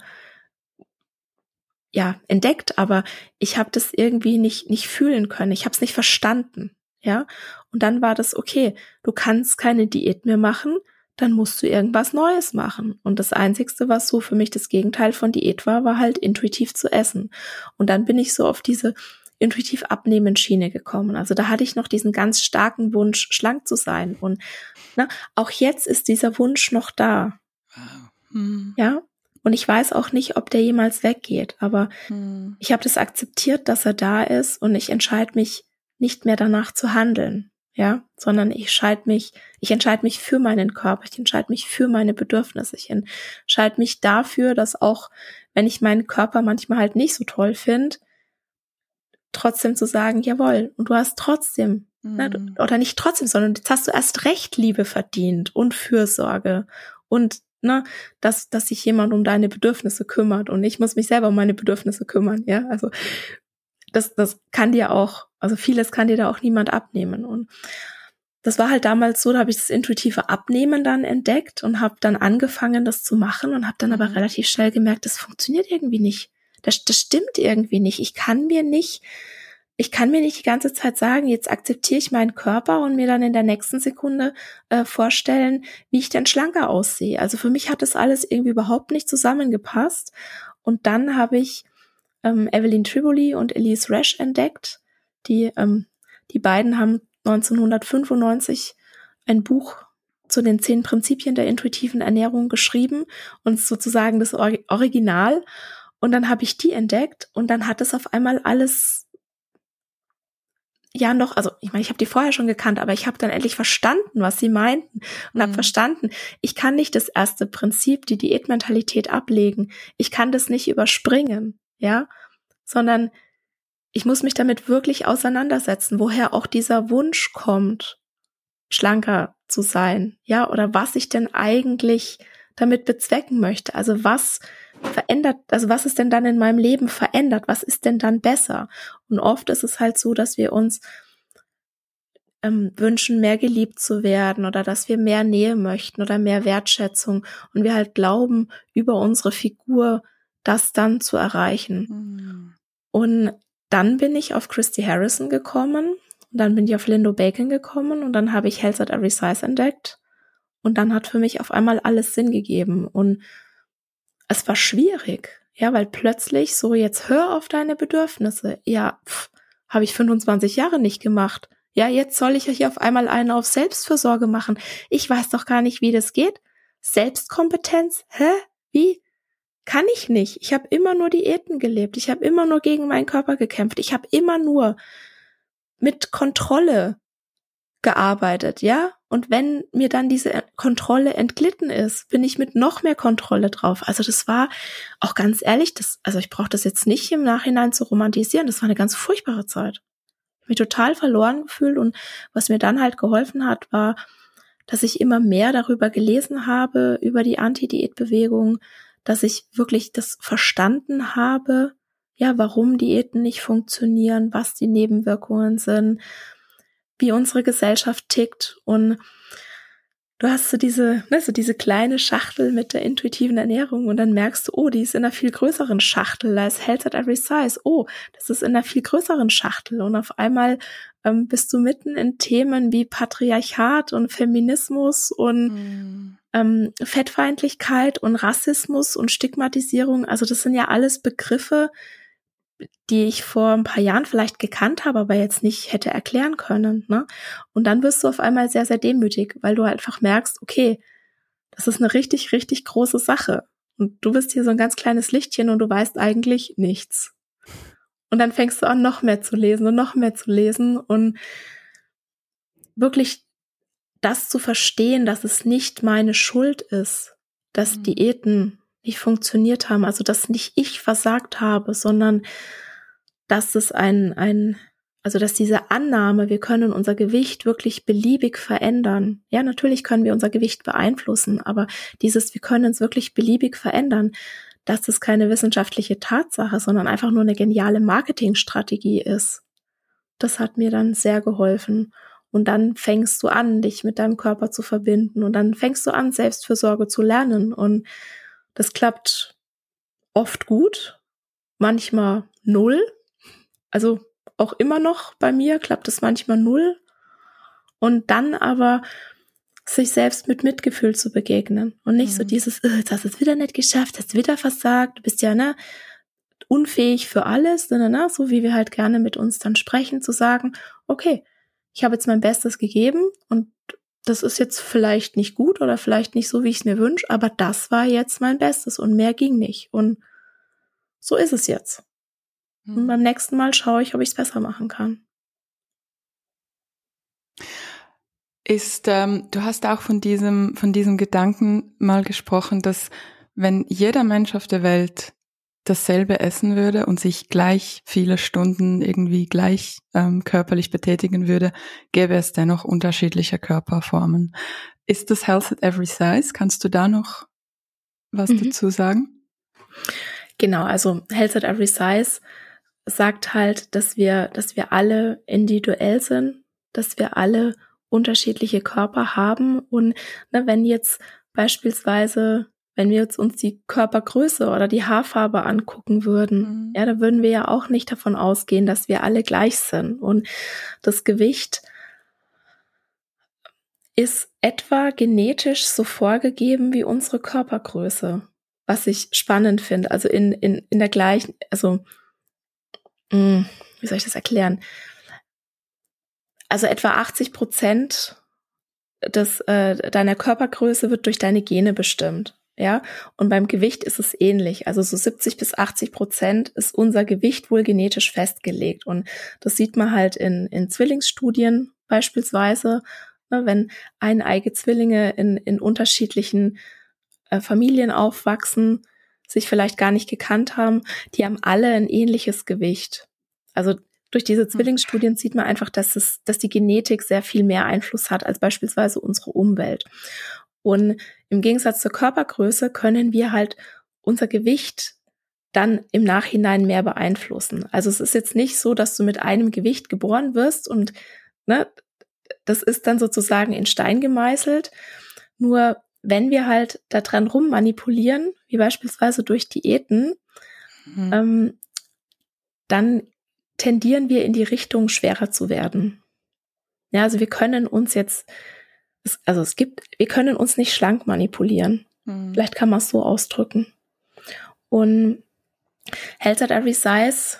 ja entdeckt, aber ich habe das irgendwie nicht nicht fühlen können. Ich habe es nicht verstanden. Ja, und dann war das okay. Du kannst keine Diät mehr machen, dann musst du irgendwas Neues machen. Und das Einzigste, was so für mich das Gegenteil von Diät war, war halt intuitiv zu essen. Und dann bin ich so auf diese intuitiv abnehmen Schiene gekommen. Also da hatte ich noch diesen ganz starken Wunsch, schlank zu sein. Und na, ne, auch jetzt ist dieser Wunsch noch da. Hm. Ja. Und ich weiß auch nicht, ob der jemals weggeht. Aber hm. ich habe das akzeptiert, dass er da ist und ich entscheide mich nicht mehr danach zu handeln, ja, sondern ich entscheide mich, ich entscheide mich für meinen Körper, ich entscheide mich für meine Bedürfnisse, ich entscheide mich dafür, dass auch, wenn ich meinen Körper manchmal halt nicht so toll finde, trotzdem zu sagen, jawohl, und du hast trotzdem, mhm. ne, oder nicht trotzdem, sondern jetzt hast du erst recht Liebe verdient und Fürsorge und ne, dass, dass sich jemand um deine Bedürfnisse kümmert und ich muss mich selber um meine Bedürfnisse kümmern, ja, also das, das kann dir auch, also vieles kann dir da auch niemand abnehmen. Und das war halt damals so, da habe ich das intuitive Abnehmen dann entdeckt und habe dann angefangen, das zu machen und habe dann aber mhm. relativ schnell gemerkt, das funktioniert irgendwie nicht. Das, das stimmt irgendwie nicht. Ich kann mir nicht, ich kann mir nicht die ganze Zeit sagen, jetzt akzeptiere ich meinen Körper und mir dann in der nächsten Sekunde äh, vorstellen, wie ich denn schlanker aussehe. Also für mich hat das alles irgendwie überhaupt nicht zusammengepasst. Und dann habe ich ähm, Evelyn Triboli und Elise Resch entdeckt. Die, ähm, die beiden haben 1995 ein Buch zu den zehn Prinzipien der intuitiven Ernährung geschrieben und sozusagen das Original. Und dann habe ich die entdeckt und dann hat es auf einmal alles ja noch, also ich meine, ich habe die vorher schon gekannt, aber ich habe dann endlich verstanden, was sie meinten und mhm. habe verstanden, ich kann nicht das erste Prinzip, die Diätmentalität ablegen. Ich kann das nicht überspringen ja, sondern ich muss mich damit wirklich auseinandersetzen, woher auch dieser Wunsch kommt. schlanker zu sein, ja, oder was ich denn eigentlich damit bezwecken möchte. Also was verändert, also was ist denn dann in meinem Leben verändert? Was ist denn dann besser? Und oft ist es halt so, dass wir uns ähm, wünschen, mehr geliebt zu werden oder dass wir mehr Nähe möchten oder mehr Wertschätzung und wir halt glauben, über unsere Figur das dann zu erreichen. Mhm. Und dann bin ich auf Christy Harrison gekommen und dann bin ich auf Lindo Bacon gekommen und dann habe ich Health at Every Size entdeckt und dann hat für mich auf einmal alles Sinn gegeben und es war schwierig, ja, weil plötzlich so jetzt hör auf deine Bedürfnisse. Ja, habe ich 25 Jahre nicht gemacht. Ja, jetzt soll ich hier auf einmal einen auf Selbstfürsorge machen. Ich weiß doch gar nicht, wie das geht. Selbstkompetenz? Hä? Wie? Kann ich nicht. Ich habe immer nur Diäten gelebt. Ich habe immer nur gegen meinen Körper gekämpft. Ich habe immer nur mit Kontrolle gearbeitet, ja? Und wenn mir dann diese Kontrolle entglitten ist, bin ich mit noch mehr Kontrolle drauf. Also das war auch ganz ehrlich, das, also ich brauche das jetzt nicht im Nachhinein zu romantisieren. Das war eine ganz furchtbare Zeit. Ich mich total verloren gefühlt und was mir dann halt geholfen hat, war, dass ich immer mehr darüber gelesen habe, über die Anti-Diät-Bewegung, dass ich wirklich das verstanden habe, ja, warum Diäten nicht funktionieren, was die Nebenwirkungen sind, wie unsere Gesellschaft tickt. Und du hast so diese, ne, so diese kleine Schachtel mit der intuitiven Ernährung und dann merkst du, oh, die ist in einer viel größeren Schachtel, da ist Health at Every Size, oh, das ist in einer viel größeren Schachtel. Und auf einmal ähm, bist du mitten in Themen wie Patriarchat und Feminismus und mm. ähm, Fettfeindlichkeit und Rassismus und Stigmatisierung, also das sind ja alles Begriffe, die ich vor ein paar Jahren vielleicht gekannt habe, aber jetzt nicht hätte erklären können. Ne? Und dann wirst du auf einmal sehr, sehr demütig, weil du einfach merkst, okay, das ist eine richtig, richtig große Sache. Und du bist hier so ein ganz kleines Lichtchen und du weißt eigentlich nichts. Und dann fängst du an, noch mehr zu lesen und noch mehr zu lesen und wirklich das zu verstehen, dass es nicht meine Schuld ist, dass mhm. Diäten nicht funktioniert haben, also dass nicht ich versagt habe, sondern dass es ein, ein, also dass diese Annahme, wir können unser Gewicht wirklich beliebig verändern. Ja, natürlich können wir unser Gewicht beeinflussen, aber dieses, wir können es wirklich beliebig verändern, dass es keine wissenschaftliche Tatsache, sondern einfach nur eine geniale Marketingstrategie ist. Das hat mir dann sehr geholfen. Und dann fängst du an, dich mit deinem Körper zu verbinden und dann fängst du an, Selbstfürsorge zu lernen und das klappt oft gut, manchmal null. Also auch immer noch bei mir klappt es manchmal null. Und dann aber sich selbst mit Mitgefühl zu begegnen und nicht mhm. so dieses, oh, jetzt hast du es wieder nicht geschafft, hast wieder versagt, du bist ja ne unfähig für alles, ne, ne, ne, so wie wir halt gerne mit uns dann sprechen, zu sagen, okay, ich habe jetzt mein Bestes gegeben und das ist jetzt vielleicht nicht gut oder vielleicht nicht so, wie ich es mir wünsche, aber das war jetzt mein Bestes und mehr ging nicht. Und so ist es jetzt. Und hm. beim nächsten Mal schaue ich, ob ich es besser machen kann.
Ist, ähm, du hast auch von diesem, von diesem Gedanken mal gesprochen, dass wenn jeder Mensch auf der Welt dasselbe essen würde und sich gleich viele Stunden irgendwie gleich ähm, körperlich betätigen würde, gäbe es dennoch unterschiedliche Körperformen. Ist das Health at Every Size? Kannst du da noch was mhm. dazu sagen?
Genau, also Health at Every Size sagt halt, dass wir, dass wir alle individuell sind, dass wir alle unterschiedliche Körper haben und ne, wenn jetzt beispielsweise wenn wir jetzt uns die Körpergröße oder die Haarfarbe angucken würden, mhm. ja, da würden wir ja auch nicht davon ausgehen, dass wir alle gleich sind. Und das Gewicht ist etwa genetisch so vorgegeben wie unsere Körpergröße, was ich spannend finde. Also in, in, in der gleichen, also, mh, hm, wie soll ich das erklären? Also etwa 80 Prozent des, äh, deiner Körpergröße wird durch deine Gene bestimmt. Ja, und beim Gewicht ist es ähnlich. Also so 70 bis 80 Prozent ist unser Gewicht wohl genetisch festgelegt. Und das sieht man halt in, in Zwillingsstudien beispielsweise, ne, wenn eineige Zwillinge in, in unterschiedlichen äh, Familien aufwachsen, sich vielleicht gar nicht gekannt haben, die haben alle ein ähnliches Gewicht. Also durch diese hm. Zwillingsstudien sieht man einfach, dass es, dass die Genetik sehr viel mehr Einfluss hat als beispielsweise unsere Umwelt. Und im Gegensatz zur Körpergröße können wir halt unser Gewicht dann im Nachhinein mehr beeinflussen. Also es ist jetzt nicht so, dass du mit einem Gewicht geboren wirst und ne, das ist dann sozusagen in Stein gemeißelt. Nur wenn wir halt daran rummanipulieren, wie beispielsweise durch Diäten, mhm. ähm, dann tendieren wir in die Richtung, schwerer zu werden. Ja, also wir können uns jetzt, also es gibt, wir können uns nicht schlank manipulieren. Mhm. Vielleicht kann man es so ausdrücken. Und Health at Every Size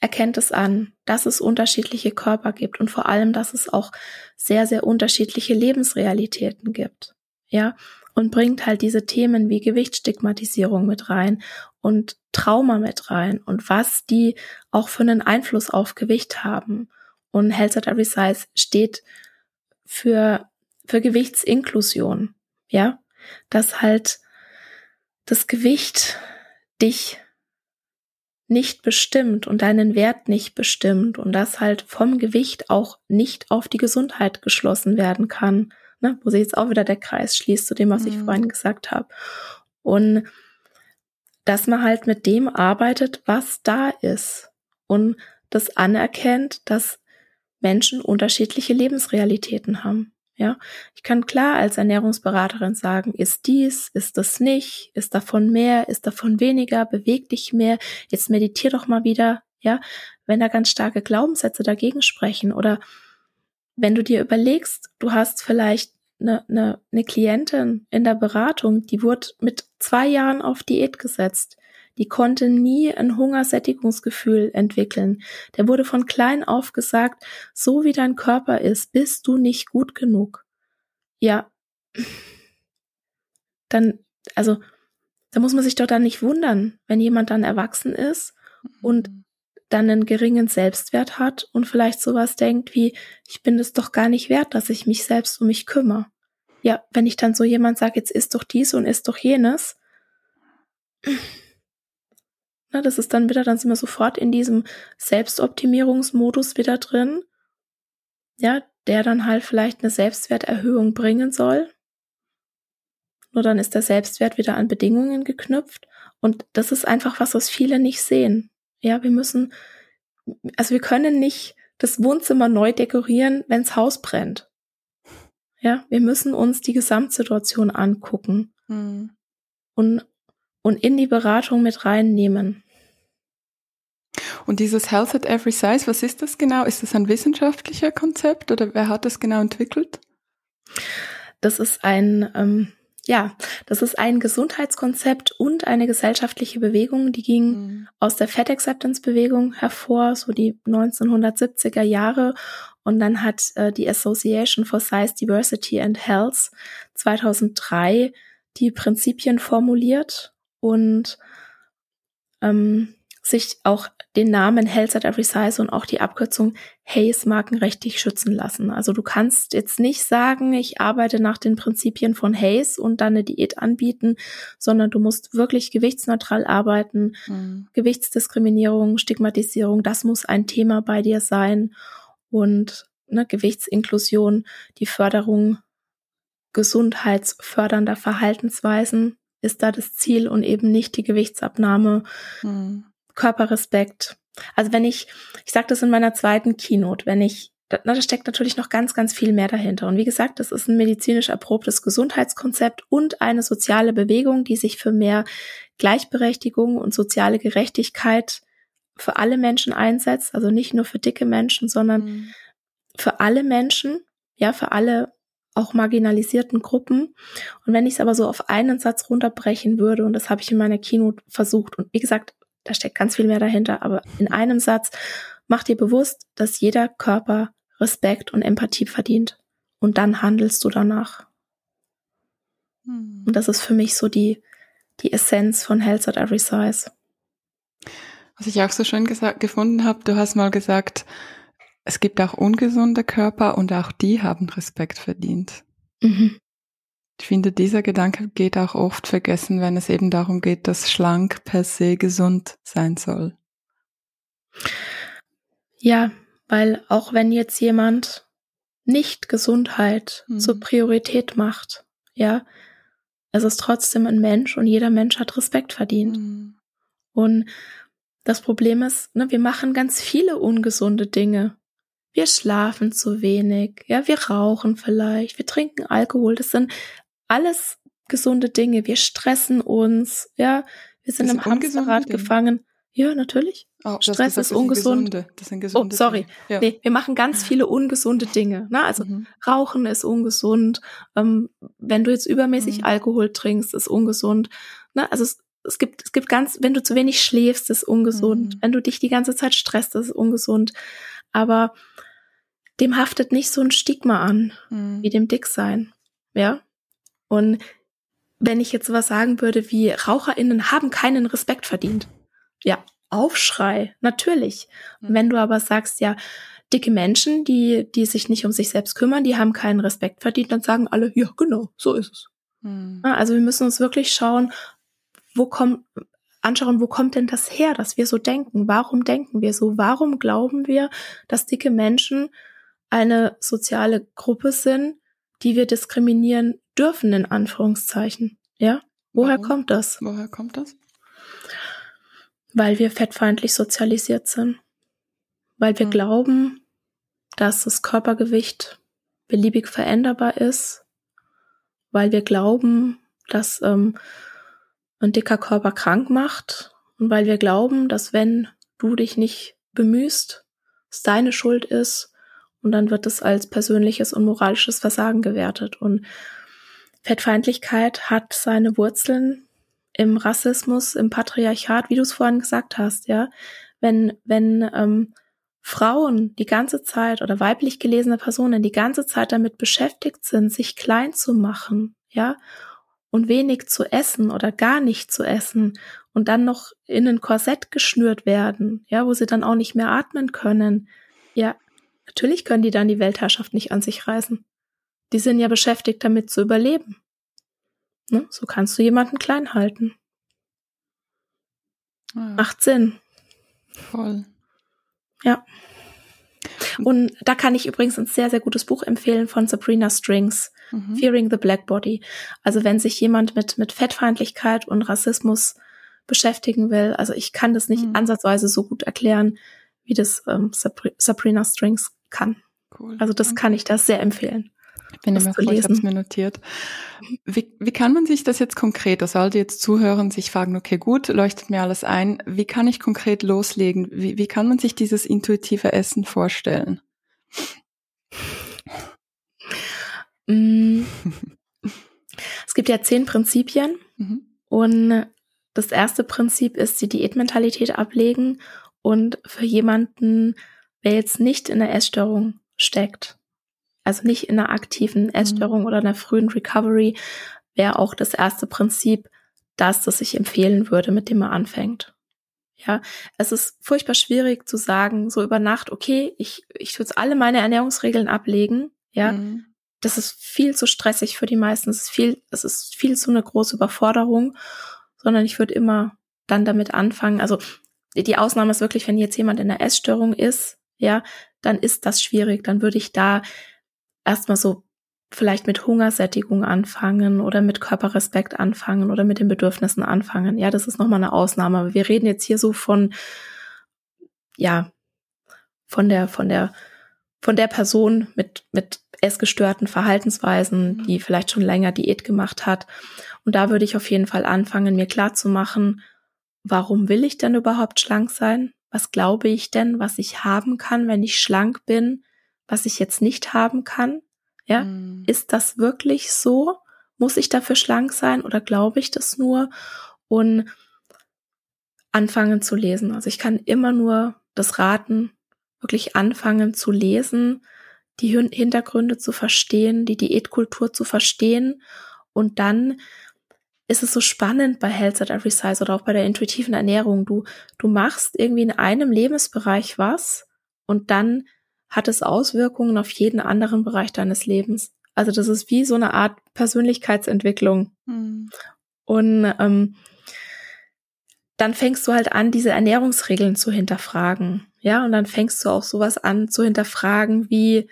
erkennt es an, dass es unterschiedliche Körper gibt und vor allem, dass es auch sehr, sehr unterschiedliche Lebensrealitäten gibt. Ja, und bringt halt diese Themen wie Gewichtsstigmatisierung mit rein und Trauma mit rein und was die auch für einen Einfluss auf Gewicht haben. Und Health at Every Size steht für, für Gewichtsinklusion. Ja, dass halt das Gewicht dich nicht bestimmt und deinen Wert nicht bestimmt und dass halt vom Gewicht auch nicht auf die Gesundheit geschlossen werden kann, ne? wo sich jetzt auch wieder der Kreis schließt zu dem, was mhm. ich vorhin gesagt habe. Und dass man halt mit dem arbeitet, was da ist und das anerkennt, dass Menschen unterschiedliche Lebensrealitäten haben. Ja, ich kann klar als Ernährungsberaterin sagen, ist dies, ist das nicht, ist davon mehr, ist davon weniger, beweg dich mehr, jetzt meditier doch mal wieder. Ja, wenn da ganz starke Glaubenssätze dagegen sprechen oder wenn du dir überlegst, du hast vielleicht eine, eine, eine Klientin in der Beratung, die wurde mit zwei Jahren auf Diät gesetzt. Die konnte nie ein Hungersättigungsgefühl entwickeln. Der wurde von klein auf gesagt, so wie dein Körper ist, bist du nicht gut genug. Ja. Dann, also, da muss man sich doch dann nicht wundern, wenn jemand dann erwachsen ist und mhm. dann einen geringen Selbstwert hat und vielleicht sowas denkt wie, ich bin es doch gar nicht wert, dass ich mich selbst um mich kümmere. Ja, wenn ich dann so jemand sage, jetzt isst doch dies und isst doch jenes, na, das ist dann wieder, dann sind wir sofort in diesem Selbstoptimierungsmodus wieder drin. Ja, der dann halt vielleicht eine Selbstwerterhöhung bringen soll. Nur dann ist der Selbstwert wieder an Bedingungen geknüpft. Und das ist einfach was, was viele nicht sehen. Ja, wir müssen, also wir können nicht das Wohnzimmer neu dekorieren, wenns Haus brennt. Ja, wir müssen uns die Gesamtsituation angucken mhm. und, und in die Beratung mit reinnehmen.
Und dieses Health at Every Size, was ist das genau? Ist das ein wissenschaftlicher Konzept oder wer hat das genau entwickelt?
Das ist ein, ähm, ja, das ist ein Gesundheitskonzept und eine gesellschaftliche Bewegung, die ging mhm. aus der Fat Acceptance Bewegung hervor, so die 1970er Jahre und dann hat äh, die Association for Size Diversity and Health 2003 die Prinzipien formuliert und ähm, sich auch den Namen Health at Every Size und auch die Abkürzung Hayes markenrechtlich schützen lassen. Also du kannst jetzt nicht sagen, ich arbeite nach den Prinzipien von Hayes und dann eine Diät anbieten, sondern du musst wirklich gewichtsneutral arbeiten. Mhm. Gewichtsdiskriminierung, Stigmatisierung, das muss ein Thema bei dir sein und ne, Gewichtsinklusion, die Förderung gesundheitsfördernder Verhaltensweisen ist da das Ziel und eben nicht die Gewichtsabnahme, mhm. Körperrespekt. Also wenn ich, ich sage das in meiner zweiten Keynote, wenn ich, da, da steckt natürlich noch ganz, ganz viel mehr dahinter. Und wie gesagt, das ist ein medizinisch erprobtes Gesundheitskonzept und eine soziale Bewegung, die sich für mehr Gleichberechtigung und soziale Gerechtigkeit für alle Menschen einsetzt, also nicht nur für dicke Menschen, sondern mhm. für alle Menschen, ja, für alle auch marginalisierten Gruppen. Und wenn ich es aber so auf einen Satz runterbrechen würde, und das habe ich in meiner Keynote versucht, und wie gesagt, da steckt ganz viel mehr dahinter, aber in einem Satz, mach dir bewusst, dass jeder Körper Respekt und Empathie verdient. Und dann handelst du danach. Mhm. Und das ist für mich so die, die Essenz von Health at Every Size.
Was ich auch so schön gefunden habe, du hast mal gesagt, es gibt auch ungesunde Körper und auch die haben Respekt verdient. Mhm. Ich finde, dieser Gedanke geht auch oft vergessen, wenn es eben darum geht, dass schlank per se gesund sein soll.
Ja, weil auch wenn jetzt jemand nicht Gesundheit mhm. zur Priorität macht, ja, es ist trotzdem ein Mensch und jeder Mensch hat Respekt verdient. Mhm. Und das Problem ist, ne, wir machen ganz viele ungesunde Dinge. Wir schlafen zu wenig, ja, wir rauchen vielleicht, wir trinken Alkohol, das sind alles gesunde Dinge. Wir stressen uns, ja, wir sind im Hamsterrad gefangen. Ja, natürlich. Oh, Stress ist ungesund. Gesunde. Das sind gesunde oh, sorry. Ja. Nee, wir machen ganz viele ungesunde Dinge. Ne? Also mhm. Rauchen ist ungesund. Ähm, wenn du jetzt übermäßig mhm. Alkohol trinkst, ist ungesund. Ne? Also es, es gibt, es gibt ganz, wenn du zu wenig schläfst, ist ungesund. Mhm. Wenn du dich die ganze Zeit stresst, ist ungesund. Aber dem haftet nicht so ein Stigma an, mhm. wie dem Dicksein. Ja. Und wenn ich jetzt was sagen würde wie RaucherInnen haben keinen Respekt verdient ja, Aufschrei, natürlich. Mhm. Wenn du aber sagst, ja, dicke Menschen, die, die sich nicht um sich selbst kümmern, die haben keinen Respekt verdient, dann sagen alle, ja, genau, so ist es. Mhm. Also wir müssen uns wirklich schauen, wo kommt, anschauen, wo kommt denn das her, dass wir so denken? Warum denken wir so? Warum glauben wir, dass dicke Menschen eine soziale Gruppe sind, die wir diskriminieren dürfen, in Anführungszeichen? Ja? Woher Warum? kommt das?
Woher kommt das?
weil wir fettfeindlich sozialisiert sind, weil wir mhm. glauben, dass das Körpergewicht beliebig veränderbar ist, weil wir glauben, dass ähm, ein dicker Körper krank macht und weil wir glauben, dass wenn du dich nicht bemühst, es deine Schuld ist und dann wird es als persönliches und moralisches Versagen gewertet. Und Fettfeindlichkeit hat seine Wurzeln im Rassismus, im Patriarchat, wie du es vorhin gesagt hast, ja, wenn, wenn ähm, Frauen die ganze Zeit oder weiblich gelesene Personen die ganze Zeit damit beschäftigt sind, sich klein zu machen, ja, und wenig zu essen oder gar nicht zu essen und dann noch in ein Korsett geschnürt werden, ja, wo sie dann auch nicht mehr atmen können, ja, natürlich können die dann die Weltherrschaft nicht an sich reißen. Die sind ja beschäftigt damit zu überleben. Ne? So kannst du jemanden klein halten. Ja. Macht Sinn.
Voll.
Ja. Und da kann ich übrigens ein sehr, sehr gutes Buch empfehlen von Sabrina Strings, mhm. Fearing the Black Body. Also wenn sich jemand mit, mit Fettfeindlichkeit und Rassismus beschäftigen will, also ich kann das nicht mhm. ansatzweise so gut erklären, wie das ähm, Sabrina Strings kann. Cool. Also das kann ich da sehr empfehlen.
Bin mir froh, ich habe es mir notiert. Wie, wie kann man sich das jetzt konkret, das sollte jetzt zuhören, sich fragen, okay, gut, leuchtet mir alles ein. Wie kann ich konkret loslegen? Wie, wie kann man sich dieses intuitive Essen vorstellen?
Mm. Es gibt ja zehn Prinzipien mhm. und das erste Prinzip ist die Diätmentalität ablegen und für jemanden, wer jetzt nicht in der Essstörung steckt, also nicht in einer aktiven mhm. Essstörung mhm. oder einer frühen Recovery, wäre auch das erste Prinzip das, das ich empfehlen würde, mit dem man anfängt. Ja, es ist furchtbar schwierig zu sagen, so über Nacht, okay, ich, ich tue jetzt alle meine Ernährungsregeln ablegen, ja. Mhm. Das ist viel zu stressig für die meisten. Es ist viel, es ist viel zu eine große Überforderung, sondern ich würde immer dann damit anfangen. Also die Ausnahme ist wirklich, wenn jetzt jemand in der Essstörung ist, ja, dann ist das schwierig. Dann würde ich da erstmal so vielleicht mit Hungersättigung anfangen oder mit Körperrespekt anfangen oder mit den Bedürfnissen anfangen. Ja, das ist nochmal eine Ausnahme. Wir reden jetzt hier so von, ja, von der, von der, von der Person mit, mit essgestörten Verhaltensweisen, mhm. die vielleicht schon länger Diät gemacht hat. Und da würde ich auf jeden Fall anfangen, mir klar zu machen, warum will ich denn überhaupt schlank sein? Was glaube ich denn, was ich haben kann, wenn ich schlank bin? was ich jetzt nicht haben kann? Ja, mhm. ist das wirklich so? Muss ich dafür schlank sein oder glaube ich das nur? Und anfangen zu lesen. Also ich kann immer nur das raten, wirklich anfangen zu lesen, die Hintergründe zu verstehen, die Diätkultur zu verstehen und dann ist es so spannend bei Health at Every Size oder auch bei der intuitiven Ernährung. Du, du machst irgendwie in einem Lebensbereich was und dann hat es Auswirkungen auf jeden anderen Bereich deines Lebens. Also das ist wie so eine Art Persönlichkeitsentwicklung. Mhm. Und ähm, dann fängst du halt an, diese Ernährungsregeln zu hinterfragen. Ja, und dann fängst du auch sowas an zu hinterfragen wie,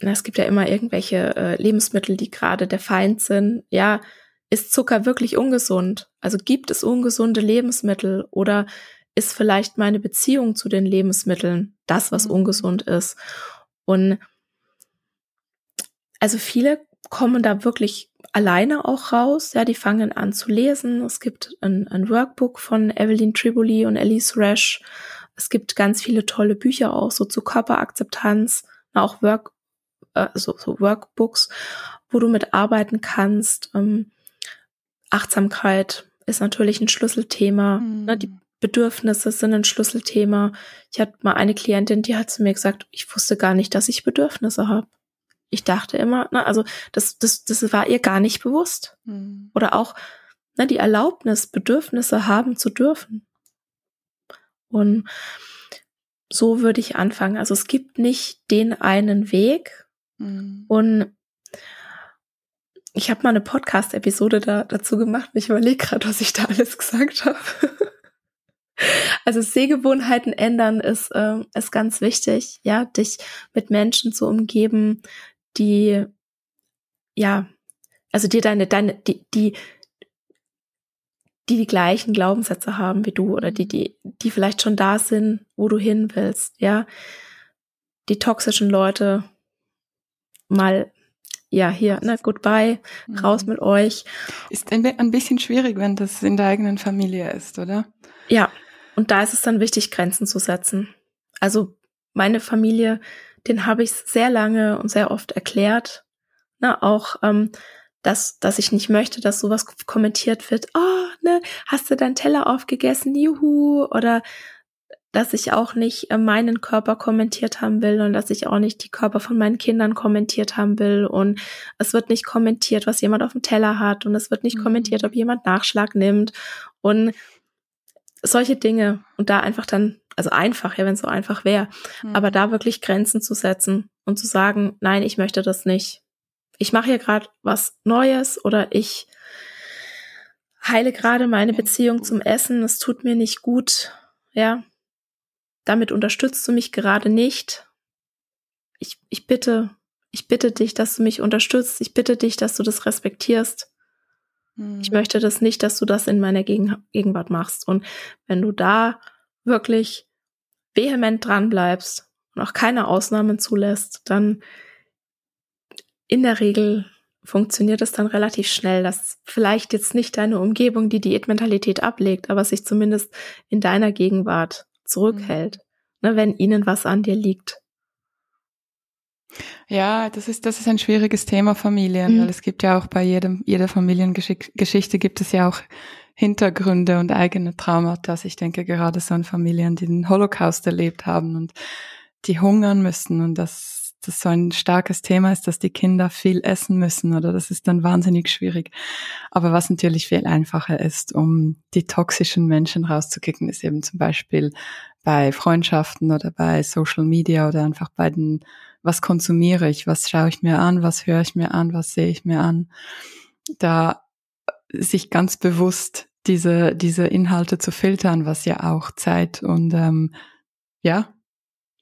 na, es gibt ja immer irgendwelche äh, Lebensmittel, die gerade der Feind sind. Ja, ist Zucker wirklich ungesund? Also gibt es ungesunde Lebensmittel oder ist vielleicht meine Beziehung zu den Lebensmitteln das, was mhm. ungesund ist? Und also viele kommen da wirklich alleine auch raus. Ja, die fangen an zu lesen. Es gibt ein, ein Workbook von Evelyn Triboli und Elise Rash. Es gibt ganz viele tolle Bücher auch so zu Körperakzeptanz, auch Work, äh, so, so Workbooks, wo du mitarbeiten kannst. Ähm, Achtsamkeit ist natürlich ein Schlüsselthema. Mhm. Ne, die Bedürfnisse sind ein Schlüsselthema. Ich hatte mal eine Klientin, die hat zu mir gesagt, ich wusste gar nicht, dass ich Bedürfnisse habe. Ich dachte immer, ne, also das, das, das war ihr gar nicht bewusst. Mhm. Oder auch ne, die Erlaubnis, Bedürfnisse haben zu dürfen. Und so würde ich anfangen. Also es gibt nicht den einen Weg. Mhm. Und ich habe mal eine Podcast-Episode da, dazu gemacht ich überlege gerade, was ich da alles gesagt habe. Also Sehgewohnheiten ändern ist, äh, ist ganz wichtig, ja, dich mit Menschen zu umgeben, die, ja, also dir deine, deine, die, die, die die gleichen Glaubenssätze haben wie du oder die, die, die vielleicht schon da sind, wo du hin willst, ja. Die toxischen Leute mal ja, hier, ne, goodbye, raus mhm. mit euch.
Ist ein bisschen schwierig, wenn das in der eigenen Familie ist, oder?
Ja, und da ist es dann wichtig, Grenzen zu setzen. Also meine Familie, den habe ich sehr lange und sehr oft erklärt. Ne, auch, ähm, dass, dass ich nicht möchte, dass sowas kommentiert wird. Oh, ne, hast du deinen Teller aufgegessen? Juhu. Oder dass ich auch nicht äh, meinen Körper kommentiert haben will und dass ich auch nicht die Körper von meinen Kindern kommentiert haben will und es wird nicht kommentiert, was jemand auf dem Teller hat und es wird nicht mhm. kommentiert, ob jemand Nachschlag nimmt und solche Dinge und da einfach dann, also einfach, ja, wenn es so einfach wäre, mhm. aber da wirklich Grenzen zu setzen und zu sagen, nein, ich möchte das nicht. Ich mache hier gerade was Neues oder ich heile gerade meine Beziehung zum Essen, es tut mir nicht gut, ja. Damit unterstützt du mich gerade nicht. Ich, ich bitte, ich bitte dich, dass du mich unterstützt. Ich bitte dich, dass du das respektierst. Ich hm. möchte das nicht, dass du das in meiner Gegenwart machst. Und wenn du da wirklich vehement dran bleibst und auch keine Ausnahmen zulässt, dann in der Regel funktioniert es dann relativ schnell, dass vielleicht jetzt nicht deine Umgebung die Diätmentalität ablegt, aber sich zumindest in deiner Gegenwart zurückhält, mhm. ne, wenn ihnen was an dir liegt.
Ja, das ist, das ist ein schwieriges Thema Familien, mhm. weil es gibt ja auch bei jedem, jeder Familiengeschichte gibt es ja auch Hintergründe und eigene Traumata. Also ich denke gerade so an Familien, die den Holocaust erlebt haben und die hungern müssen und dass das so ein starkes Thema ist, dass die Kinder viel essen müssen oder das ist dann wahnsinnig schwierig. Aber was natürlich viel einfacher ist, um die toxischen Menschen rauszukicken, ist eben zum Beispiel bei Freundschaften oder bei Social Media oder einfach bei den was konsumiere ich, was schaue ich mir an, was höre ich mir an, was sehe ich mir an. Da sich ganz bewusst diese, diese Inhalte zu filtern, was ja auch Zeit und ähm, ja,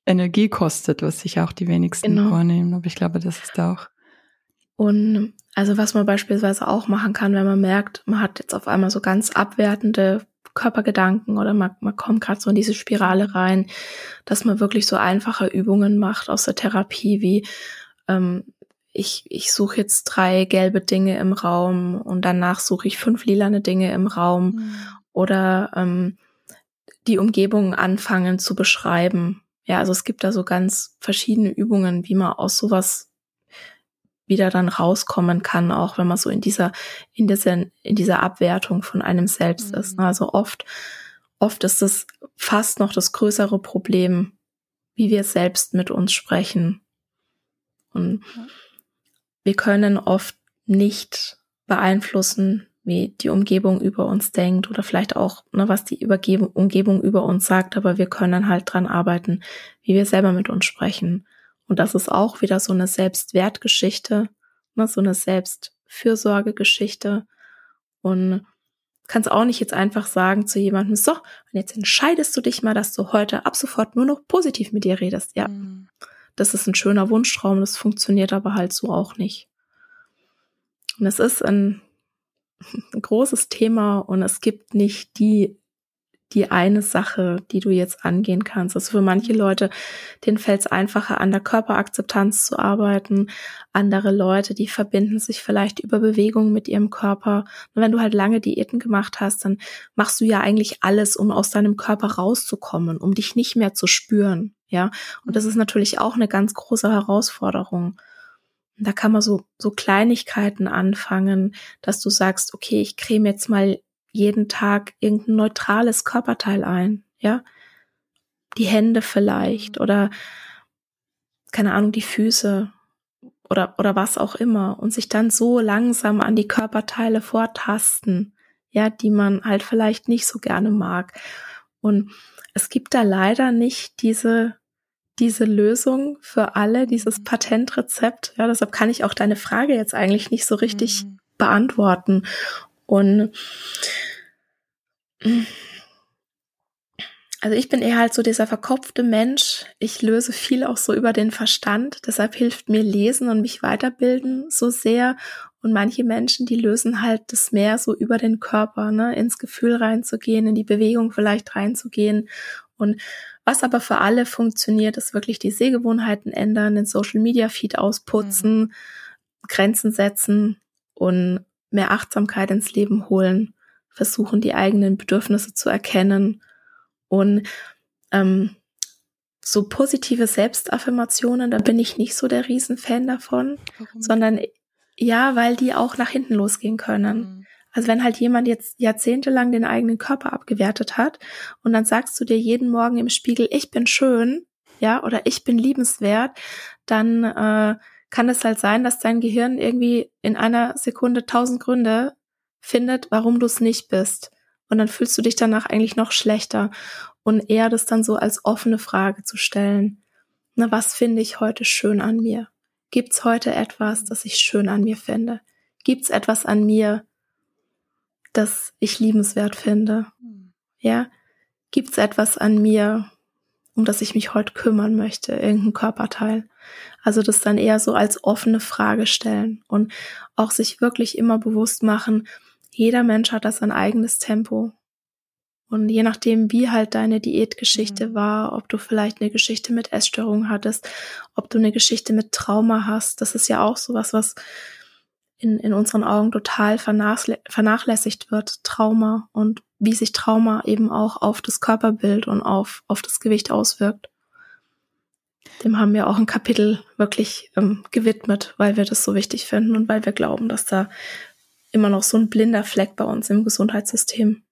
Energie kostet, was sich auch die wenigsten genau. vornehmen. Aber ich glaube, das ist auch.
Und also was man beispielsweise auch machen kann, wenn man merkt, man hat jetzt auf einmal so ganz abwertende Körpergedanken oder man, man kommt gerade so in diese Spirale rein, dass man wirklich so einfache Übungen macht aus der Therapie, wie ähm, ich, ich suche jetzt drei gelbe Dinge im Raum und danach suche ich fünf lilane Dinge im Raum mhm. oder ähm, die Umgebung anfangen zu beschreiben. Ja, also es gibt da so ganz verschiedene Übungen, wie man aus sowas wieder dann rauskommen kann, auch wenn man so in dieser, in dieser, in dieser Abwertung von einem selbst mhm. ist. Ne? Also oft, oft ist es fast noch das größere Problem, wie wir selbst mit uns sprechen. Und ja. Wir können oft nicht beeinflussen, wie die Umgebung über uns denkt oder vielleicht auch, ne, was die Übergebung, Umgebung über uns sagt, aber wir können halt dran arbeiten, wie wir selber mit uns sprechen. Und das ist auch wieder so eine Selbstwertgeschichte, ne, so eine Selbstfürsorgegeschichte. Und kannst auch nicht jetzt einfach sagen zu jemandem, so, und jetzt entscheidest du dich mal, dass du heute ab sofort nur noch positiv mit dir redest. Ja, mhm. Das ist ein schöner Wunschtraum, das funktioniert aber halt so auch nicht. Und es ist ein, ein großes Thema und es gibt nicht die die eine Sache, die du jetzt angehen kannst. Also für manche Leute, denen fällt es einfacher, an der Körperakzeptanz zu arbeiten. Andere Leute, die verbinden sich vielleicht über Bewegung mit ihrem Körper. Und wenn du halt lange Diäten gemacht hast, dann machst du ja eigentlich alles, um aus deinem Körper rauszukommen, um dich nicht mehr zu spüren. Ja, und das ist natürlich auch eine ganz große Herausforderung. Da kann man so, so Kleinigkeiten anfangen, dass du sagst, okay, ich creme jetzt mal jeden Tag irgendein neutrales Körperteil ein, ja? Die Hände vielleicht oder keine Ahnung, die Füße oder, oder was auch immer und sich dann so langsam an die Körperteile vortasten, ja, die man halt vielleicht nicht so gerne mag. Und es gibt da leider nicht diese, diese Lösung für alle, dieses mhm. Patentrezept. Ja, deshalb kann ich auch deine Frage jetzt eigentlich nicht so richtig mhm. beantworten. Und also ich bin eher halt so dieser verkopfte Mensch. Ich löse viel auch so über den Verstand. Deshalb hilft mir Lesen und mich weiterbilden so sehr. Und manche Menschen, die lösen halt das mehr so über den Körper, ne, ins Gefühl reinzugehen, in die Bewegung vielleicht reinzugehen. Und was aber für alle funktioniert, ist wirklich die Sehgewohnheiten ändern, den Social Media Feed ausputzen, mhm. Grenzen setzen und mehr Achtsamkeit ins Leben holen versuchen, die eigenen Bedürfnisse zu erkennen und ähm, so positive Selbstaffirmationen, da bin ich nicht so der Riesenfan davon, Warum? sondern ja, weil die auch nach hinten losgehen können. Mhm. Also wenn halt jemand jetzt jahrzehntelang den eigenen Körper abgewertet hat und dann sagst du dir jeden Morgen im Spiegel, ich bin schön, ja, oder ich bin liebenswert, dann äh, kann es halt sein, dass dein Gehirn irgendwie in einer Sekunde tausend Gründe findet, warum du es nicht bist. Und dann fühlst du dich danach eigentlich noch schlechter. Und eher das dann so als offene Frage zu stellen. Na, was finde ich heute schön an mir? Gibt's heute etwas, das ich schön an mir finde? Gibt's etwas an mir, das ich liebenswert finde? Ja? Gibt's etwas an mir, um das ich mich heute kümmern möchte? Irgendein Körperteil? Also das dann eher so als offene Frage stellen und auch sich wirklich immer bewusst machen, jeder Mensch hat das sein eigenes Tempo. Und je nachdem, wie halt deine Diätgeschichte mhm. war, ob du vielleicht eine Geschichte mit Essstörung hattest, ob du eine Geschichte mit Trauma hast, das ist ja auch sowas, was in, in unseren Augen total vernachlässigt wird, Trauma und wie sich Trauma eben auch auf das Körperbild und auf, auf das Gewicht auswirkt. Dem haben wir auch ein Kapitel wirklich ähm, gewidmet, weil wir das so wichtig finden und weil wir glauben, dass da immer noch so ein blinder Fleck bei uns im Gesundheitssystem.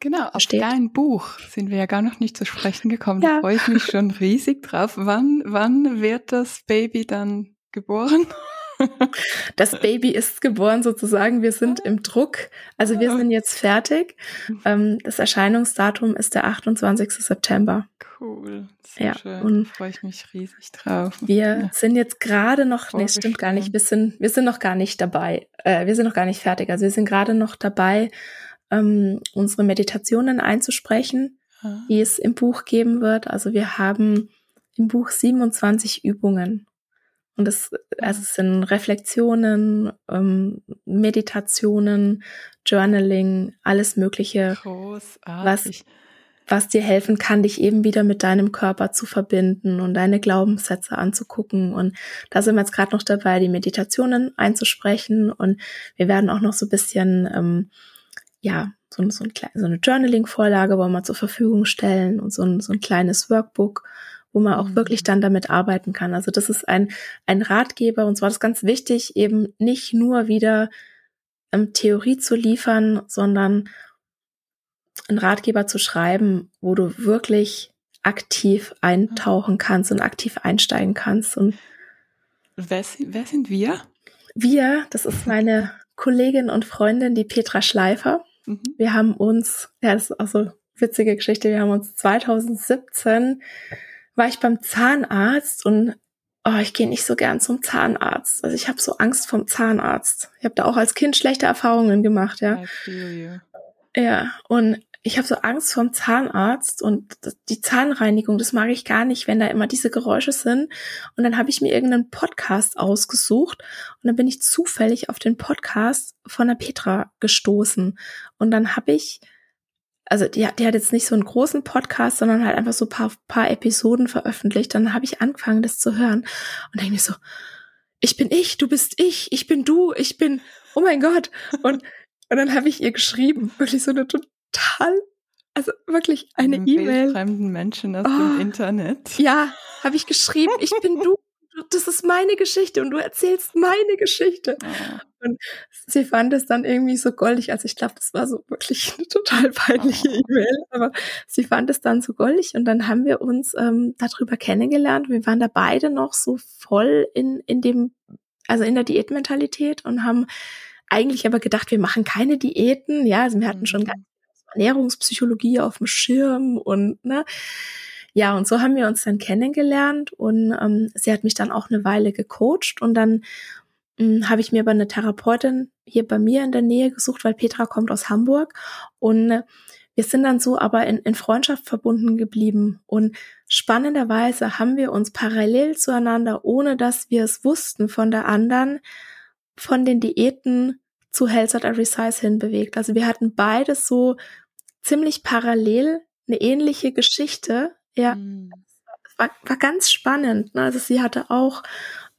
Genau, auf steht. dein Buch sind wir ja gar noch nicht zu sprechen gekommen. Ja. Da freue ich mich schon riesig drauf. Wann, wann wird das Baby dann geboren?
Das Baby ist geboren sozusagen. Wir sind im Druck. Also wir sind jetzt fertig. Ähm, das Erscheinungsdatum ist der 28. September.
Cool. Sehr ja, schön. Und freue ich mich riesig drauf.
Wir ja. sind jetzt gerade noch, nee, stimmt gar nicht. Wir sind, wir sind noch gar nicht dabei. Äh, wir sind noch gar nicht fertig. Also wir sind gerade noch dabei, ähm, unsere Meditationen einzusprechen, ah. die es im Buch geben wird. Also wir haben im Buch 27 Übungen. Und es, also es sind Reflexionen, ähm, Meditationen, Journaling, alles Mögliche, was, was dir helfen kann, dich eben wieder mit deinem Körper zu verbinden und deine Glaubenssätze anzugucken. Und da sind wir jetzt gerade noch dabei, die Meditationen einzusprechen. Und wir werden auch noch so ein bisschen, ähm, ja, so, so, ein, so eine Journaling-Vorlage wollen wir zur Verfügung stellen und so ein, so ein kleines Workbook wo man auch mhm. wirklich dann damit arbeiten kann. Also das ist ein, ein Ratgeber und zwar ist ganz wichtig, eben nicht nur wieder ähm, Theorie zu liefern, sondern einen Ratgeber zu schreiben, wo du wirklich aktiv eintauchen kannst und aktiv einsteigen kannst. Und
wer, wer sind wir?
Wir, das ist meine Kollegin und Freundin, die Petra Schleifer. Mhm. Wir haben uns, ja, das ist auch so witzige Geschichte, wir haben uns 2017 war ich beim Zahnarzt und oh, ich gehe nicht so gern zum Zahnarzt. Also ich habe so Angst vom Zahnarzt. Ich habe da auch als Kind schlechte Erfahrungen gemacht, ja. Ja, und ich habe so Angst vom Zahnarzt und die Zahnreinigung, das mag ich gar nicht, wenn da immer diese Geräusche sind. Und dann habe ich mir irgendeinen Podcast ausgesucht und dann bin ich zufällig auf den Podcast von der Petra gestoßen. Und dann habe ich, also die, die hat jetzt nicht so einen großen Podcast, sondern halt einfach so paar, paar Episoden veröffentlicht. Dann habe ich angefangen, das zu hören und denke mir so, ich bin ich, du bist ich, ich bin du, ich bin, oh mein Gott. Und und dann habe ich ihr geschrieben, wirklich so eine total, also wirklich eine E-Mail.
fremden Menschen aus oh, dem Internet.
Ja, habe ich geschrieben, ich bin du, das ist meine Geschichte und du erzählst meine Geschichte. Oh. Und sie fand es dann irgendwie so goldig, also ich glaube, das war so wirklich eine total peinliche oh. E-Mail, aber sie fand es dann so goldig und dann haben wir uns ähm, darüber kennengelernt. Wir waren da beide noch so voll in, in dem, also in der Diätmentalität und haben eigentlich aber gedacht, wir machen keine Diäten. Ja, also wir hatten schon mhm. ganz Ernährungspsychologie auf dem Schirm und ne. Ja, und so haben wir uns dann kennengelernt und ähm, sie hat mich dann auch eine Weile gecoacht und dann ähm, habe ich mir aber eine Therapeutin hier bei mir in der Nähe gesucht, weil Petra kommt aus Hamburg und äh, wir sind dann so aber in, in Freundschaft verbunden geblieben und spannenderweise haben wir uns parallel zueinander, ohne dass wir es wussten von der anderen, von den Diäten zu Health at Every Size hin bewegt. Also wir hatten beides so ziemlich parallel eine ähnliche Geschichte. Ja, mhm. war, war ganz spannend. Ne? Also sie hatte auch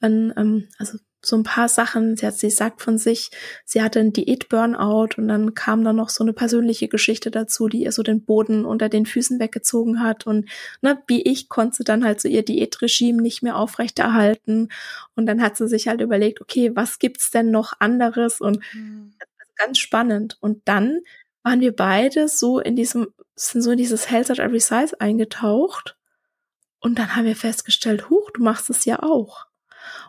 ein, ähm, also so ein paar Sachen. Sie hat, sie sagt von sich, sie hatte einen Diät-Burnout und dann kam da noch so eine persönliche Geschichte dazu, die ihr so den Boden unter den Füßen weggezogen hat und ne, wie ich konnte sie dann halt so ihr Diätregime nicht mehr aufrechterhalten und dann hat sie sich halt überlegt, okay, was gibt's denn noch anderes und mhm. ganz spannend und dann waren wir beide so in diesem, sind so in dieses Health at Every Size eingetaucht und dann haben wir festgestellt, huch, du machst es ja auch.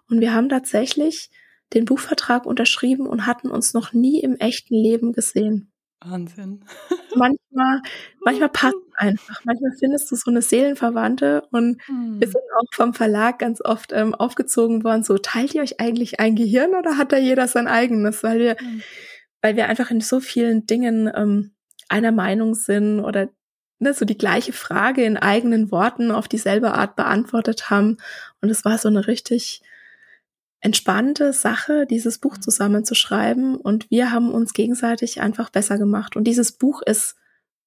Und wir haben tatsächlich den Buchvertrag unterschrieben und hatten uns noch nie im echten Leben gesehen.
Wahnsinn.
Manchmal, manchmal passt es einfach. Manchmal findest du so eine Seelenverwandte und hm. wir sind auch vom Verlag ganz oft ähm, aufgezogen worden. So teilt ihr euch eigentlich ein Gehirn oder hat da jeder sein eigenes? Weil wir, hm. Weil wir einfach in so vielen Dingen ähm, einer Meinung sind oder ne, so die gleiche Frage in eigenen Worten auf dieselbe Art beantwortet haben. Und es war so eine richtig entspannte Sache, dieses Buch mhm. zusammenzuschreiben und wir haben uns gegenseitig einfach besser gemacht. Und dieses Buch ist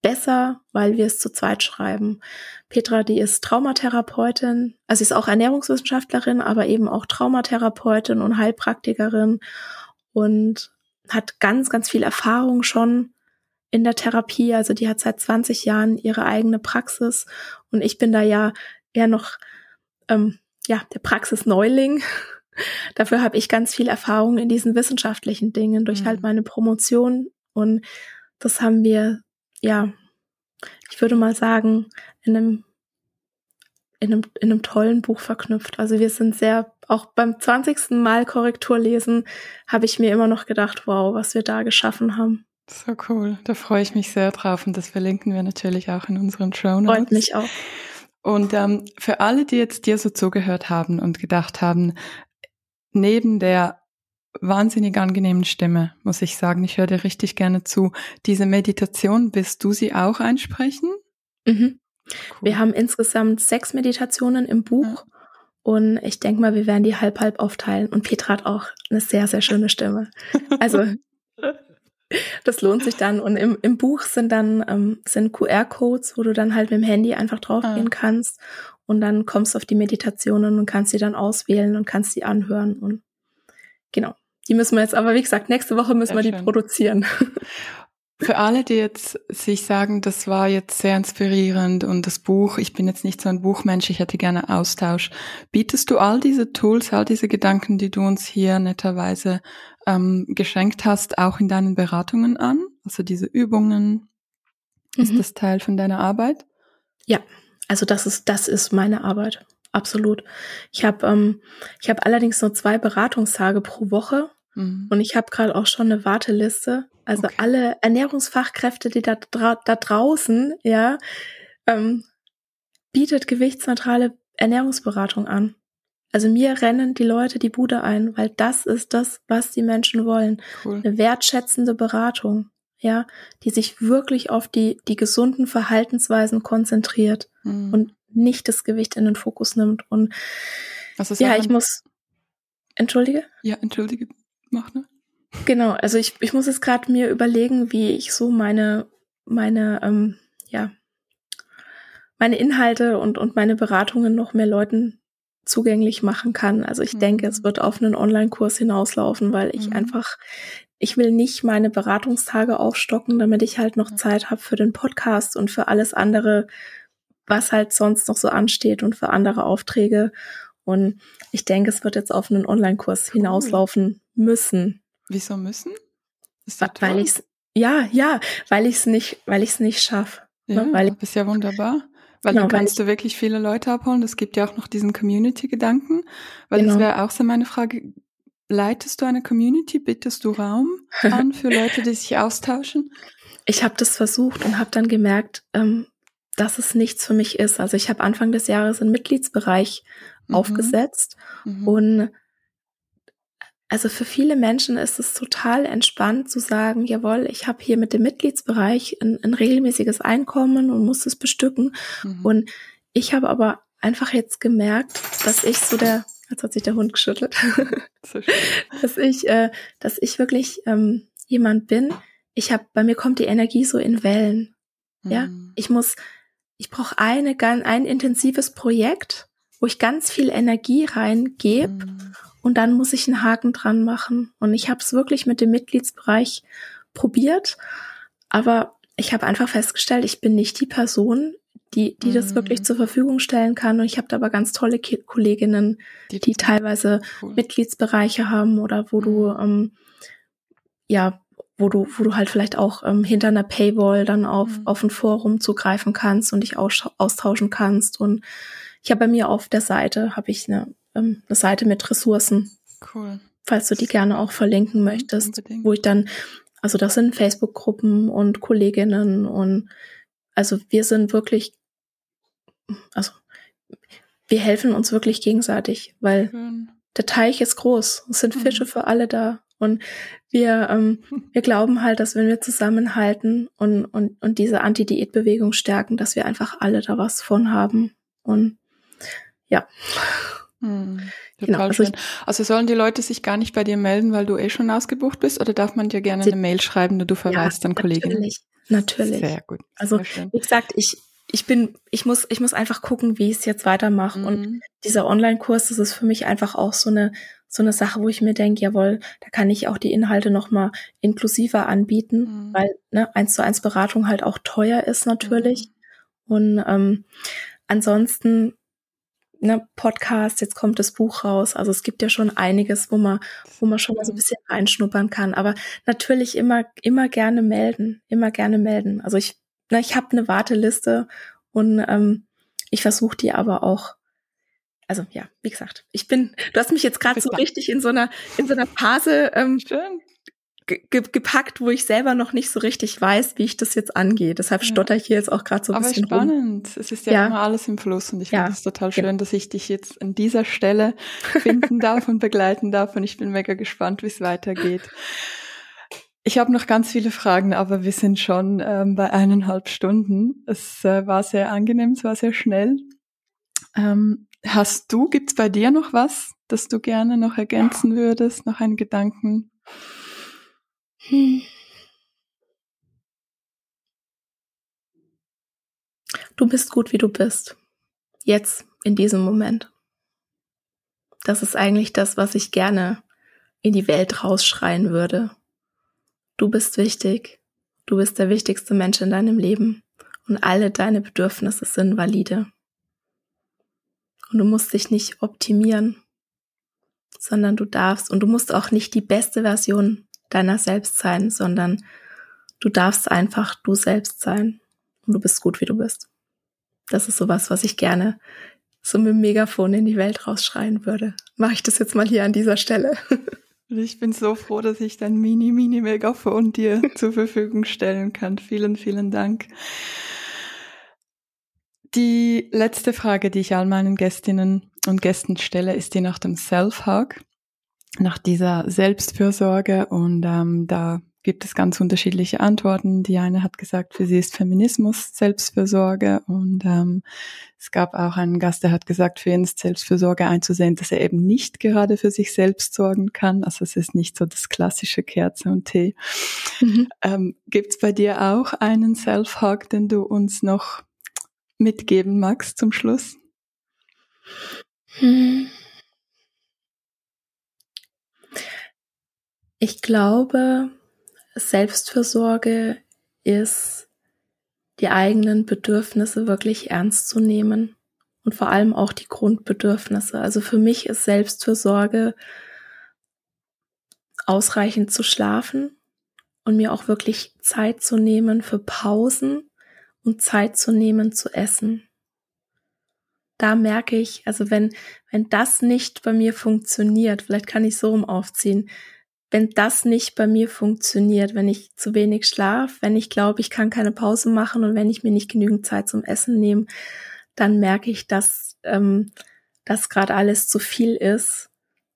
besser, weil wir es zu zweit schreiben. Petra, die ist Traumatherapeutin, also sie ist auch Ernährungswissenschaftlerin, aber eben auch Traumatherapeutin und Heilpraktikerin und hat ganz, ganz viel Erfahrung schon in der Therapie. Also die hat seit 20 Jahren ihre eigene Praxis und ich bin da ja eher noch ähm, ja der Praxisneuling Dafür habe ich ganz viel Erfahrung in diesen wissenschaftlichen Dingen durch halt mhm. halt meine Promotion und das haben wir, ja, ich würde mal sagen, in einem, in einem, in einem tollen Buch verknüpft. Also wir sind sehr, auch beim 20. Mal Korrektur lesen, habe ich mir immer noch gedacht, wow, was wir da geschaffen haben.
So cool. Da freue ich mich sehr drauf und das verlinken wir natürlich auch in unseren Show Notes.
Freut mich auch.
Und ähm, für alle, die jetzt dir so zugehört haben und gedacht haben, neben der wahnsinnig angenehmen Stimme, muss ich sagen, ich höre dir richtig gerne zu. Diese Meditation, willst du sie auch einsprechen?
Mhm. Cool. Wir haben insgesamt sechs Meditationen im Buch. Ja. Und ich denke mal, wir werden die halb halb aufteilen. Und Petra hat auch eine sehr, sehr schöne Stimme. Also das lohnt sich dann. Und im, im Buch sind dann ähm, sind QR-Codes, wo du dann halt mit dem Handy einfach draufgehen ah. kannst und dann kommst du auf die Meditationen und kannst sie dann auswählen und kannst sie anhören und genau. Die müssen wir jetzt aber, wie gesagt, nächste Woche müssen sehr wir die schön. produzieren.
Für alle, die jetzt sich sagen, das war jetzt sehr inspirierend und das Buch, ich bin jetzt nicht so ein Buchmensch, ich hätte gerne Austausch. Bietest du all diese Tools, all diese Gedanken, die du uns hier netterweise ähm, geschenkt hast, auch in deinen Beratungen an? Also diese Übungen, mhm. ist das Teil von deiner Arbeit?
Ja, also das ist, das ist meine Arbeit. Absolut. Ich habe ähm, ich habe allerdings nur zwei Beratungstage pro Woche mhm. und ich habe gerade auch schon eine Warteliste. Also okay. alle Ernährungsfachkräfte, die da, da draußen, ja, ähm, bietet gewichtsneutrale Ernährungsberatung an. Also mir rennen die Leute die Bude ein, weil das ist das, was die Menschen wollen. Cool. Eine wertschätzende Beratung. ja, die sich wirklich auf die, die gesunden Verhaltensweisen konzentriert mhm. und nicht das Gewicht in den Fokus nimmt. Und ja, ich muss, entschuldige?
Ja, entschuldige, mach ne?
Genau, also ich, ich muss jetzt gerade mir überlegen, wie ich so meine, meine, ähm, ja, meine Inhalte und, und meine Beratungen noch mehr Leuten zugänglich machen kann. Also ich mhm. denke, es mhm. wird auf einen Online-Kurs hinauslaufen, weil ich mhm. einfach, ich will nicht meine Beratungstage aufstocken, damit ich halt noch Zeit habe für den Podcast und für alles andere, was halt sonst noch so ansteht und für andere Aufträge. Und ich denke, es wird jetzt auf einen Online-Kurs hinauslaufen müssen.
Wieso müssen?
Ist das weil ich ja, ja, weil ich es nicht, weil ich es nicht schaffe.
Ne? Ja, weil ist ja wunderbar. Weil genau, dann kannst du wirklich viele Leute abholen. Es gibt ja auch noch diesen Community-Gedanken. Weil genau. das wäre auch so meine Frage. Leitest du eine Community? Bittest du Raum an für Leute, die sich austauschen?
Ich habe das versucht und habe dann gemerkt, ähm, dass es nichts für mich ist. Also ich habe Anfang des Jahres einen Mitgliedsbereich mhm. aufgesetzt mhm. und also für viele Menschen ist es total entspannt zu sagen, jawohl, ich habe hier mit dem Mitgliedsbereich ein, ein regelmäßiges Einkommen und muss es bestücken. Mhm. Und ich habe aber einfach jetzt gemerkt, dass ich so der, jetzt hat sich der Hund geschüttelt, so dass ich, äh, dass ich wirklich ähm, jemand bin. Ich habe, bei mir kommt die Energie so in Wellen. Mhm. Ja, ich muss, ich brauche eine, ein intensives Projekt, wo ich ganz viel Energie reingebe. Mhm und dann muss ich einen Haken dran machen. Und ich habe es wirklich mit dem Mitgliedsbereich probiert, aber ich habe einfach festgestellt, ich bin nicht die Person, die, die mhm. das wirklich zur Verfügung stellen kann. Und ich habe da aber ganz tolle Kolleginnen, die, die teilweise cool. Mitgliedsbereiche haben oder wo du mhm. ähm, ja, wo du, wo du halt vielleicht auch ähm, hinter einer Paywall dann auf, mhm. auf ein Forum zugreifen kannst und dich austauschen kannst. Und ich habe bei mir auf der Seite habe ich eine ähm, eine Seite mit Ressourcen.
Cool.
Falls du die gerne auch verlinken mhm, möchtest, Unbedingt. wo ich dann, also das sind Facebook-Gruppen und Kolleginnen und also wir sind wirklich, also wir helfen uns wirklich gegenseitig, weil Schön. der Teich ist groß. Es sind mhm. Fische für alle da. Und wir, ähm, wir glauben halt, dass wenn wir zusammenhalten und, und, und diese Anti-Diät-Bewegung stärken, dass wir einfach alle da was von haben. Und ja.
Hm, genau, also, ich, also, sollen die Leute sich gar nicht bei dir melden, weil du eh schon ausgebucht bist, oder darf man dir gerne eine Mail schreiben, du verweist ja, dann Kolleginnen?
Natürlich, natürlich.
Sehr gut.
Also wie gesagt, ich ich bin, ich muss, ich muss einfach gucken, wie ich es jetzt weitermache. Mhm. Und dieser Online-Kurs, das ist für mich einfach auch so eine, so eine Sache, wo ich mir denke, jawohl, da kann ich auch die Inhalte nochmal inklusiver anbieten, mhm. weil ne, eins zu eins Beratung halt auch teuer ist natürlich. Mhm. Und ähm, ansonsten ne, Podcast, jetzt kommt das Buch raus. Also es gibt ja schon einiges, wo man, wo man schon mal so ein bisschen reinschnuppern kann. Aber natürlich immer, immer gerne melden, immer gerne melden. Also ich, ne, ich habe eine Warteliste und ähm, ich versuche die aber auch. Also ja, wie gesagt, ich bin, du hast mich jetzt gerade so richtig in so einer in so einer Phase ähm, Schön ge gepackt, wo ich selber noch nicht so richtig weiß, wie ich das jetzt angehe. Deshalb ja. stotter ich hier jetzt auch gerade so ein
Aber
bisschen
spannend. Rum. Es ist ja, ja, immer alles im Fluss und ich ja. finde es total schön, genau. dass ich dich jetzt an dieser Stelle finden darf und begleiten darf und ich bin mega gespannt, wie es weitergeht. Ich habe noch ganz viele Fragen, aber wir sind schon ähm, bei eineinhalb Stunden. Es äh, war sehr angenehm, es war sehr schnell. Ähm, hast du, gibt's bei dir noch was, das du gerne noch ergänzen würdest, noch einen Gedanken? Hm.
Du bist gut, wie du bist. Jetzt, in diesem Moment. Das ist eigentlich das, was ich gerne in die Welt rausschreien würde. Du bist wichtig. Du bist der wichtigste Mensch in deinem Leben. Und alle deine Bedürfnisse sind valide. Und du musst dich nicht optimieren, sondern du darfst und du musst auch nicht die beste Version deiner selbst sein, sondern du darfst einfach du selbst sein und du bist gut, wie du bist. Das ist sowas, was ich gerne so mit dem Megafon in die Welt rausschreien würde. Mache ich das jetzt mal hier an dieser Stelle.
Ich bin so froh, dass ich dein mini, mini Megafon dir zur Verfügung stellen kann. Vielen, vielen Dank. Die letzte Frage, die ich all meinen Gästinnen und Gästen stelle, ist die nach dem Self-Hug nach dieser Selbstfürsorge und ähm, da gibt es ganz unterschiedliche Antworten. Die eine hat gesagt, für sie ist Feminismus Selbstfürsorge und ähm, es gab auch einen Gast, der hat gesagt, für ihn ist Selbstfürsorge einzusehen, dass er eben nicht gerade für sich selbst sorgen kann. Also es ist nicht so das klassische Kerze und Tee. Mhm. Ähm, Gibt es bei dir auch einen Self-Hug, den du uns noch mitgeben magst zum Schluss? Hm.
Ich glaube, Selbstfürsorge ist, die eigenen Bedürfnisse wirklich ernst zu nehmen und vor allem auch die Grundbedürfnisse. Also für mich ist Selbstfürsorge ausreichend zu schlafen und mir auch wirklich Zeit zu nehmen für Pausen und Zeit zu nehmen zu essen. Da merke ich, also wenn, wenn das nicht bei mir funktioniert, vielleicht kann ich so rum aufziehen, wenn das nicht bei mir funktioniert, wenn ich zu wenig schlaf, wenn ich glaube, ich kann keine Pause machen und wenn ich mir nicht genügend Zeit zum Essen nehme, dann merke ich, dass ähm, das gerade alles zu viel ist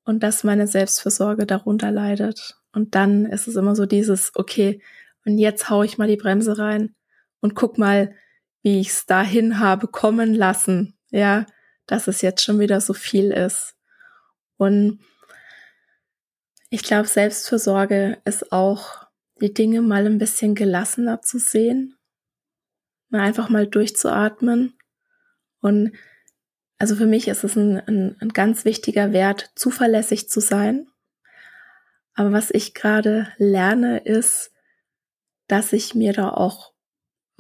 und dass meine Selbstversorge darunter leidet. Und dann ist es immer so dieses, okay, und jetzt hau ich mal die Bremse rein und guck mal, wie ich es dahin habe kommen lassen, ja, dass es jetzt schon wieder so viel ist. Und ich glaube, Selbstfürsorge ist auch, die Dinge mal ein bisschen gelassener zu sehen, mal einfach mal durchzuatmen. Und also für mich ist es ein, ein, ein ganz wichtiger Wert, zuverlässig zu sein. Aber was ich gerade lerne, ist, dass ich mir da auch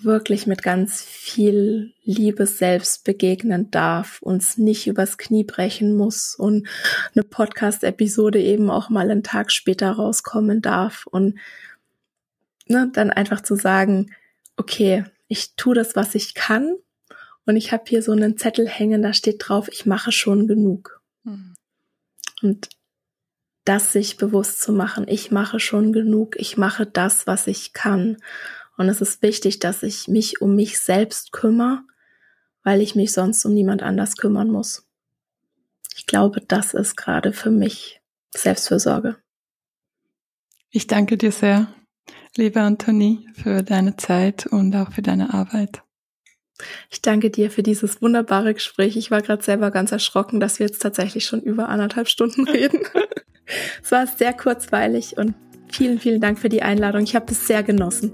wirklich mit ganz viel Liebe selbst begegnen darf, uns nicht übers Knie brechen muss und eine Podcast-Episode eben auch mal einen Tag später rauskommen darf und ne, dann einfach zu sagen, okay, ich tue das, was ich kann und ich habe hier so einen Zettel hängen, da steht drauf, ich mache schon genug. Mhm. Und das sich bewusst zu machen, ich mache schon genug, ich mache das, was ich kann. Und es ist wichtig, dass ich mich um mich selbst kümmere, weil ich mich sonst um niemand anders kümmern muss. Ich glaube, das ist gerade für mich Selbstfürsorge.
Ich danke dir sehr, liebe Antonie, für deine Zeit und auch für deine Arbeit.
Ich danke dir für dieses wunderbare Gespräch. Ich war gerade selber ganz erschrocken, dass wir jetzt tatsächlich schon über anderthalb Stunden reden. es war sehr kurzweilig und vielen, vielen Dank für die Einladung. Ich habe das sehr genossen.